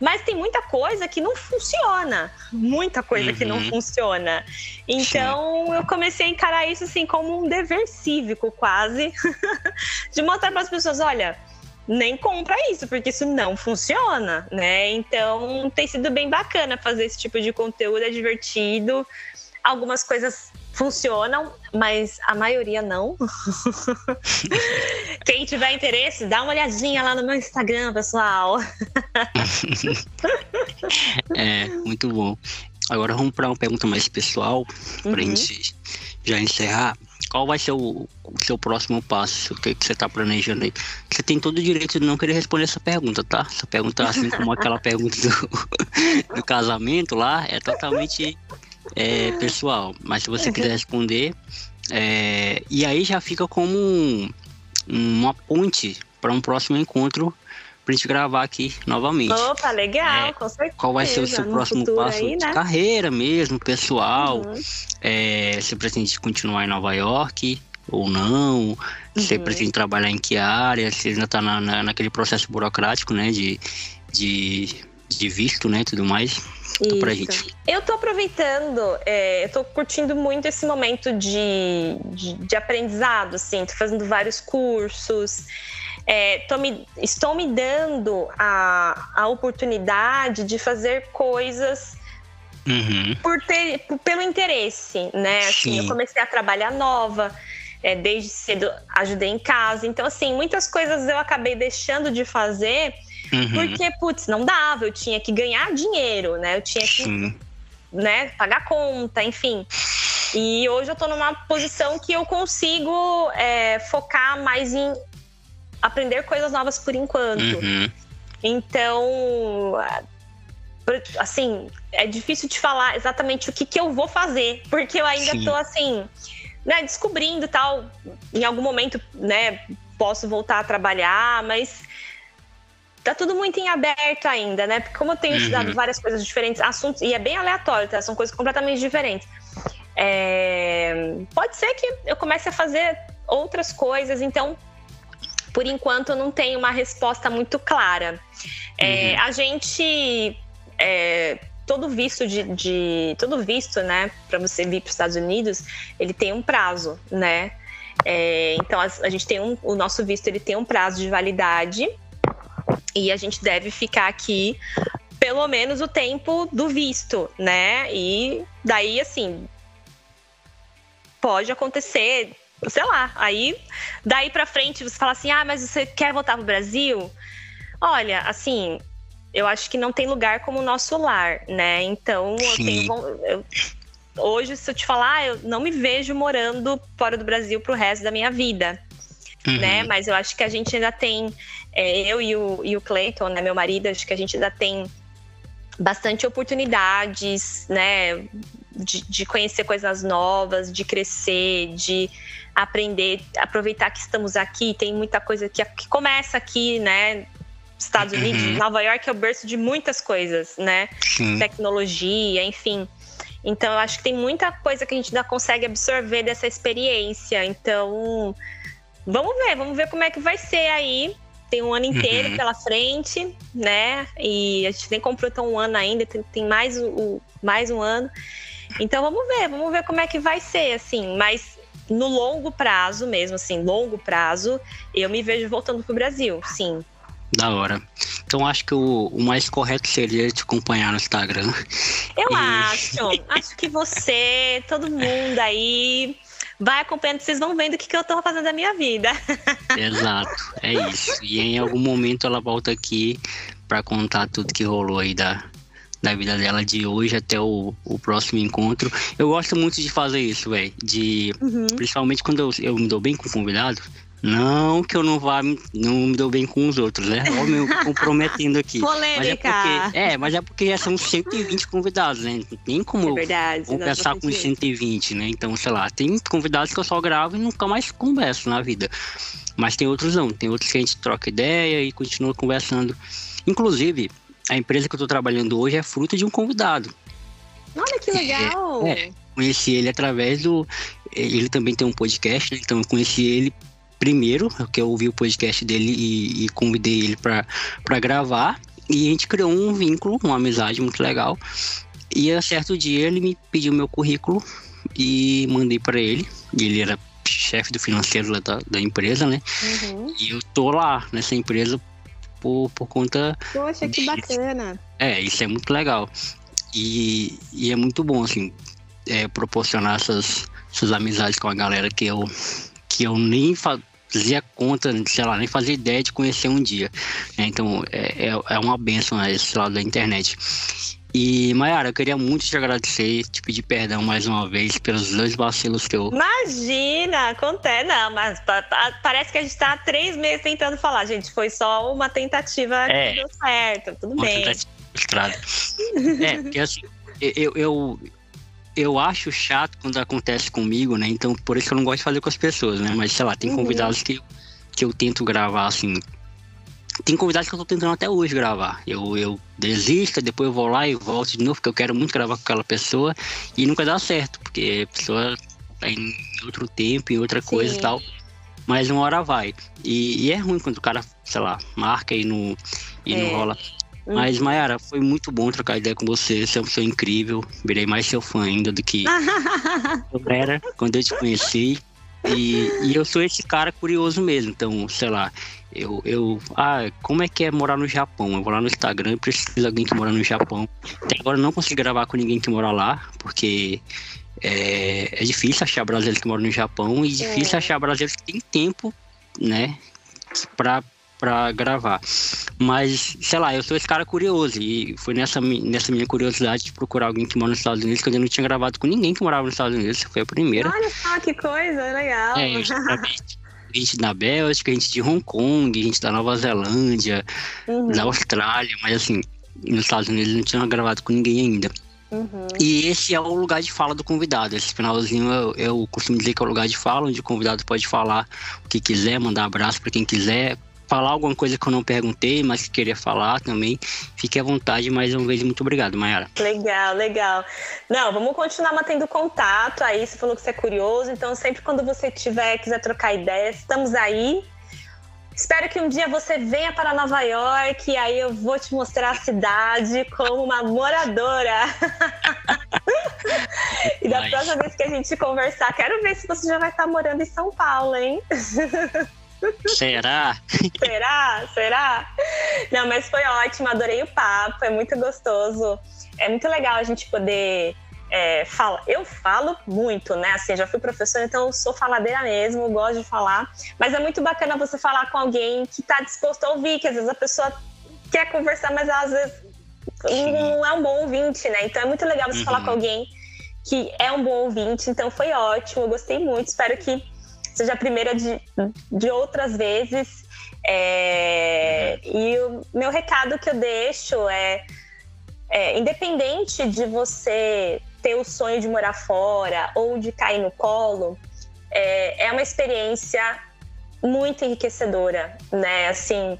Mas tem muita coisa que não funciona. Muita coisa uhum. que não uhum. funciona. Então Sim. eu comecei a encarar isso assim como um dever cívico, quase. de mostrar para as pessoas: olha, nem compra isso, porque isso não funciona, né? Então tem sido bem bacana fazer esse tipo de conteúdo, é divertido. Algumas coisas funcionam, mas a maioria não. Quem tiver interesse, dá uma olhadinha lá no meu Instagram, pessoal. é, muito bom. Agora vamos para uma pergunta mais pessoal, para a uhum. gente já encerrar. Qual vai ser o, o seu próximo passo? O que, que você está planejando aí? Você tem todo o direito de não querer responder essa pergunta, tá? Essa pergunta, assim como aquela pergunta do, do casamento lá, é totalmente é, pessoal. Mas se você uhum. quiser responder, é, e aí já fica como um, uma ponte para um próximo encontro pra gente gravar aqui novamente. Opa, legal, é, com certeza. Qual vai ser o seu próximo passo aí, né? de carreira mesmo, pessoal? Uhum. É, você pretende continuar em Nova York ou não? Você uhum. pretende trabalhar em que área? Você ainda tá na, na, naquele processo burocrático, né? De, de, de visto, né? Tudo mais. Tô pra gente. Eu tô aproveitando, é, eu tô curtindo muito esse momento de, de, de aprendizado, assim, tô fazendo vários cursos. É, me, estou me dando a, a oportunidade de fazer coisas uhum. por ter, por, pelo interesse, né? Assim, eu comecei a trabalhar nova, é, desde cedo ajudei em casa. Então, assim, muitas coisas eu acabei deixando de fazer Uhum. Porque, putz, não dava, eu tinha que ganhar dinheiro, né? Eu tinha que né, pagar conta, enfim. E hoje eu tô numa posição que eu consigo é, focar mais em aprender coisas novas por enquanto. Uhum. Então, assim, é difícil de falar exatamente o que, que eu vou fazer, porque eu ainda Sim. tô assim, né, descobrindo tal. Em algum momento, né, posso voltar a trabalhar, mas tá tudo muito em aberto ainda, né? Porque como eu tenho uhum. estudado várias coisas diferentes, assuntos, e é bem aleatório, tá? São coisas completamente diferentes. É... Pode ser que eu comece a fazer outras coisas, então, por enquanto, eu não tenho uma resposta muito clara. É, uhum. a gente. É, todo visto de, de, todo visto, né, para você vir para os Estados Unidos, ele tem um prazo, né? É, então a, a, gente tem um, o nosso visto ele tem um prazo de validade e a gente deve ficar aqui pelo menos o tempo do visto, né? E daí, assim, pode acontecer, sei lá, aí daí para frente você fala assim: ah, mas você quer voltar pro Brasil? Olha, assim, eu acho que não tem lugar como o nosso lar, né? Então, eu tenho, eu, hoje, se eu te falar, eu não me vejo morando fora do Brasil pro resto da minha vida. Uhum. Né? Mas eu acho que a gente ainda tem é, eu e o, e o Clayton, né, meu marido, acho que a gente ainda tem bastante oportunidades, né, de, de, conhecer coisas novas, de crescer, de aprender, aproveitar que estamos aqui. Tem muita coisa que, que começa aqui, né? Estados Unidos, uhum. Nova York é o berço de muitas coisas, né? Sim. Tecnologia, enfim. Então, eu acho que tem muita coisa que a gente ainda consegue absorver dessa experiência. Então, vamos ver, vamos ver como é que vai ser aí tem um ano inteiro uhum. pela frente, né? E a gente nem comprou tão um ano ainda, tem, tem mais, o, mais um ano. Então vamos ver, vamos ver como é que vai ser, assim. Mas no longo prazo mesmo, assim, longo prazo, eu me vejo voltando pro Brasil, sim. Da hora. Então acho que o, o mais correto seria te acompanhar no Instagram. Eu e... acho. acho que você, todo mundo aí vai acompanhando, vocês vão vendo o que, que eu tô fazendo da minha vida. Exato, é isso. E em algum momento ela volta aqui para contar tudo que rolou aí da, da vida dela de hoje até o, o próximo encontro. Eu gosto muito de fazer isso, velho. De uhum. principalmente quando eu, eu me dou bem com o convidado, não que eu não vá, não me dou bem com os outros, né? Olha me comprometendo aqui. Polêmica. Mas é, porque, é, mas é porque já são 120 convidados, né? Não tem como é verdade, conversar com 120, né? Então, sei lá, tem convidados que eu só gravo e nunca mais converso na vida. Mas tem outros não, tem outros que a gente troca ideia e continua conversando. Inclusive, a empresa que eu tô trabalhando hoje é fruto de um convidado. Olha que legal! É, é, conheci ele através do. Ele também tem um podcast, então eu conheci ele primeiro, que eu ouvi o podcast dele e, e convidei ele para gravar. E a gente criou um vínculo, uma amizade muito legal. E a certo dia ele me pediu meu currículo e mandei para ele. Ele era chefe do financeiro da, da empresa, né? Uhum. E eu tô lá nessa empresa por, por conta. Poxa, que bacana! É, isso é muito legal. E, e é muito bom, assim, é, proporcionar essas, essas amizades com a galera que eu, que eu nem fazia conta, sei lá, nem fazia ideia de conhecer um dia. Né? Então é, é, é uma benção né, esse lado da internet. E, Mayara, eu queria muito te agradecer, te pedir perdão mais uma vez pelos dois vacilos que eu. Imagina, acontece, não, mas parece que a gente tá há três meses tentando falar, gente. Foi só uma tentativa é, que deu certo, tudo uma bem. Tentativa frustrada. é, porque assim, eu, eu, eu acho chato quando acontece comigo, né? Então, por isso que eu não gosto de fazer com as pessoas, né? Mas, sei lá, tem uhum. convidados que, que eu tento gravar, assim, tem convidados que eu tô tentando até hoje gravar. Eu, eu desisto, depois eu vou lá e volto de novo, porque eu quero muito gravar com aquela pessoa e nunca dá certo, porque a pessoa tá em outro tempo, em outra Sim. coisa e tal. Mas uma hora vai. E, e, é ruim quando o cara, sei lá, marca e não, e é. não rola. Hum. Mas, Mayara, foi muito bom trocar ideia com você. Você é uma pessoa incrível. Virei mais seu fã ainda do que eu era quando eu te conheci. E, e eu sou esse cara curioso mesmo. Então, sei lá, eu, eu. Ah, como é que é morar no Japão? Eu vou lá no Instagram e preciso de alguém que mora no Japão. Até agora eu não consegui gravar com ninguém que mora lá, porque é, é difícil achar brasileiros que moram no Japão e difícil é. achar brasileiros que têm tempo, né, pra, pra gravar. Mas, sei lá, eu sou esse cara curioso e foi nessa, nessa minha curiosidade de procurar alguém que mora nos Estados Unidos que eu ainda não tinha gravado com ninguém que morava nos Estados Unidos. Foi a primeira. Olha só que coisa, legal. É, eu gente da Bélgica, gente de Hong Kong, gente da Nova Zelândia, uhum. da Austrália, mas assim, nos Estados Unidos não tinha gravado com ninguém ainda. Uhum. E esse é o lugar de fala do convidado. Esse finalzinho eu, eu costumo dizer que é o lugar de fala, onde o convidado pode falar o que quiser, mandar abraço para quem quiser, falar alguma coisa que eu não perguntei, mas que queria falar também. Fique à vontade, mais uma vez, muito obrigado, Mayara. Legal, legal. Não, vamos continuar mantendo contato aí. Você falou que você é curioso, então sempre quando você tiver, quiser trocar ideias, estamos aí. Espero que um dia você venha para Nova York e aí eu vou te mostrar a cidade como uma moradora. e da próxima vez que a gente conversar, quero ver se você já vai estar morando em São Paulo, hein? Será? Será? Será? Não, mas foi ótimo, adorei o papo, é muito gostoso. É muito legal a gente poder é, fala. Eu falo muito, né? Assim, já fui professora, então sou faladeira mesmo, gosto de falar. Mas é muito bacana você falar com alguém que está disposto a ouvir, que às vezes a pessoa quer conversar, mas às vezes não é um bom ouvinte, né? Então é muito legal você uhum. falar com alguém que é um bom ouvinte. Então foi ótimo, eu gostei muito. Espero que seja a primeira de, de outras vezes. É, e o meu recado que eu deixo é, é, independente de você ter o sonho de morar fora ou de cair no colo, é, é uma experiência muito enriquecedora, né? Assim,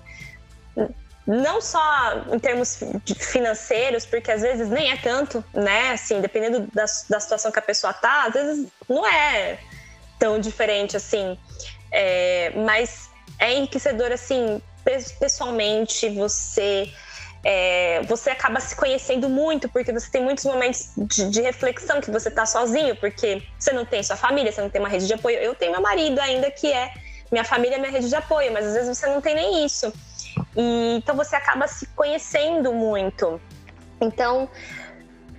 não só em termos financeiros, porque às vezes nem é tanto, né? Assim, dependendo da, da situação que a pessoa tá, às vezes não é tão diferente assim. É, mas é enriquecedor, assim, pessoalmente, você. É, você acaba se conhecendo muito, porque você tem muitos momentos de, de, reflexão que você tá sozinho, porque você não tem sua família, você não tem uma rede de apoio. Eu tenho meu marido ainda, que é minha família, minha rede de apoio, mas às vezes você não tem nem isso. E, então você acaba se conhecendo muito. Então,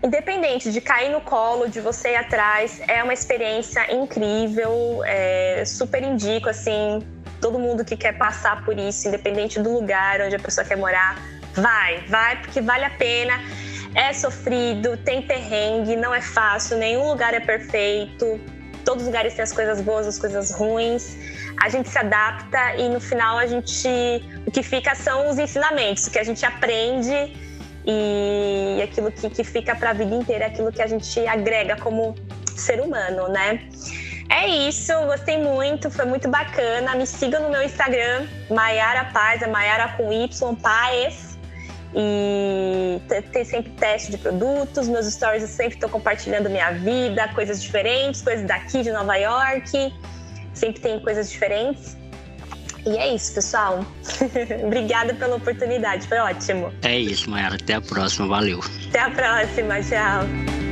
independente de cair no colo, de você ir atrás, é uma experiência incrível, é, super indico, assim, todo mundo que quer passar por isso, independente do lugar onde a pessoa quer morar, vai, vai, porque vale a pena. É sofrido, tem perrengue, não é fácil, nenhum lugar é perfeito, todos os lugares têm as coisas boas, as coisas ruins. A gente se adapta e no final a gente. O que fica são os ensinamentos, o que a gente aprende e aquilo que, que fica para a vida inteira, aquilo que a gente agrega como ser humano, né? É isso, gostei muito, foi muito bacana. Me siga no meu Instagram, Maiara Paz, é Maiara com Y, Paz. E tem sempre teste de produtos, meus stories eu sempre estou compartilhando minha vida, coisas diferentes, coisas daqui de Nova York. Sempre tem coisas diferentes. E é isso, pessoal. Obrigada pela oportunidade, foi ótimo. É isso, Mayara. Até a próxima. Valeu. Até a próxima. Tchau.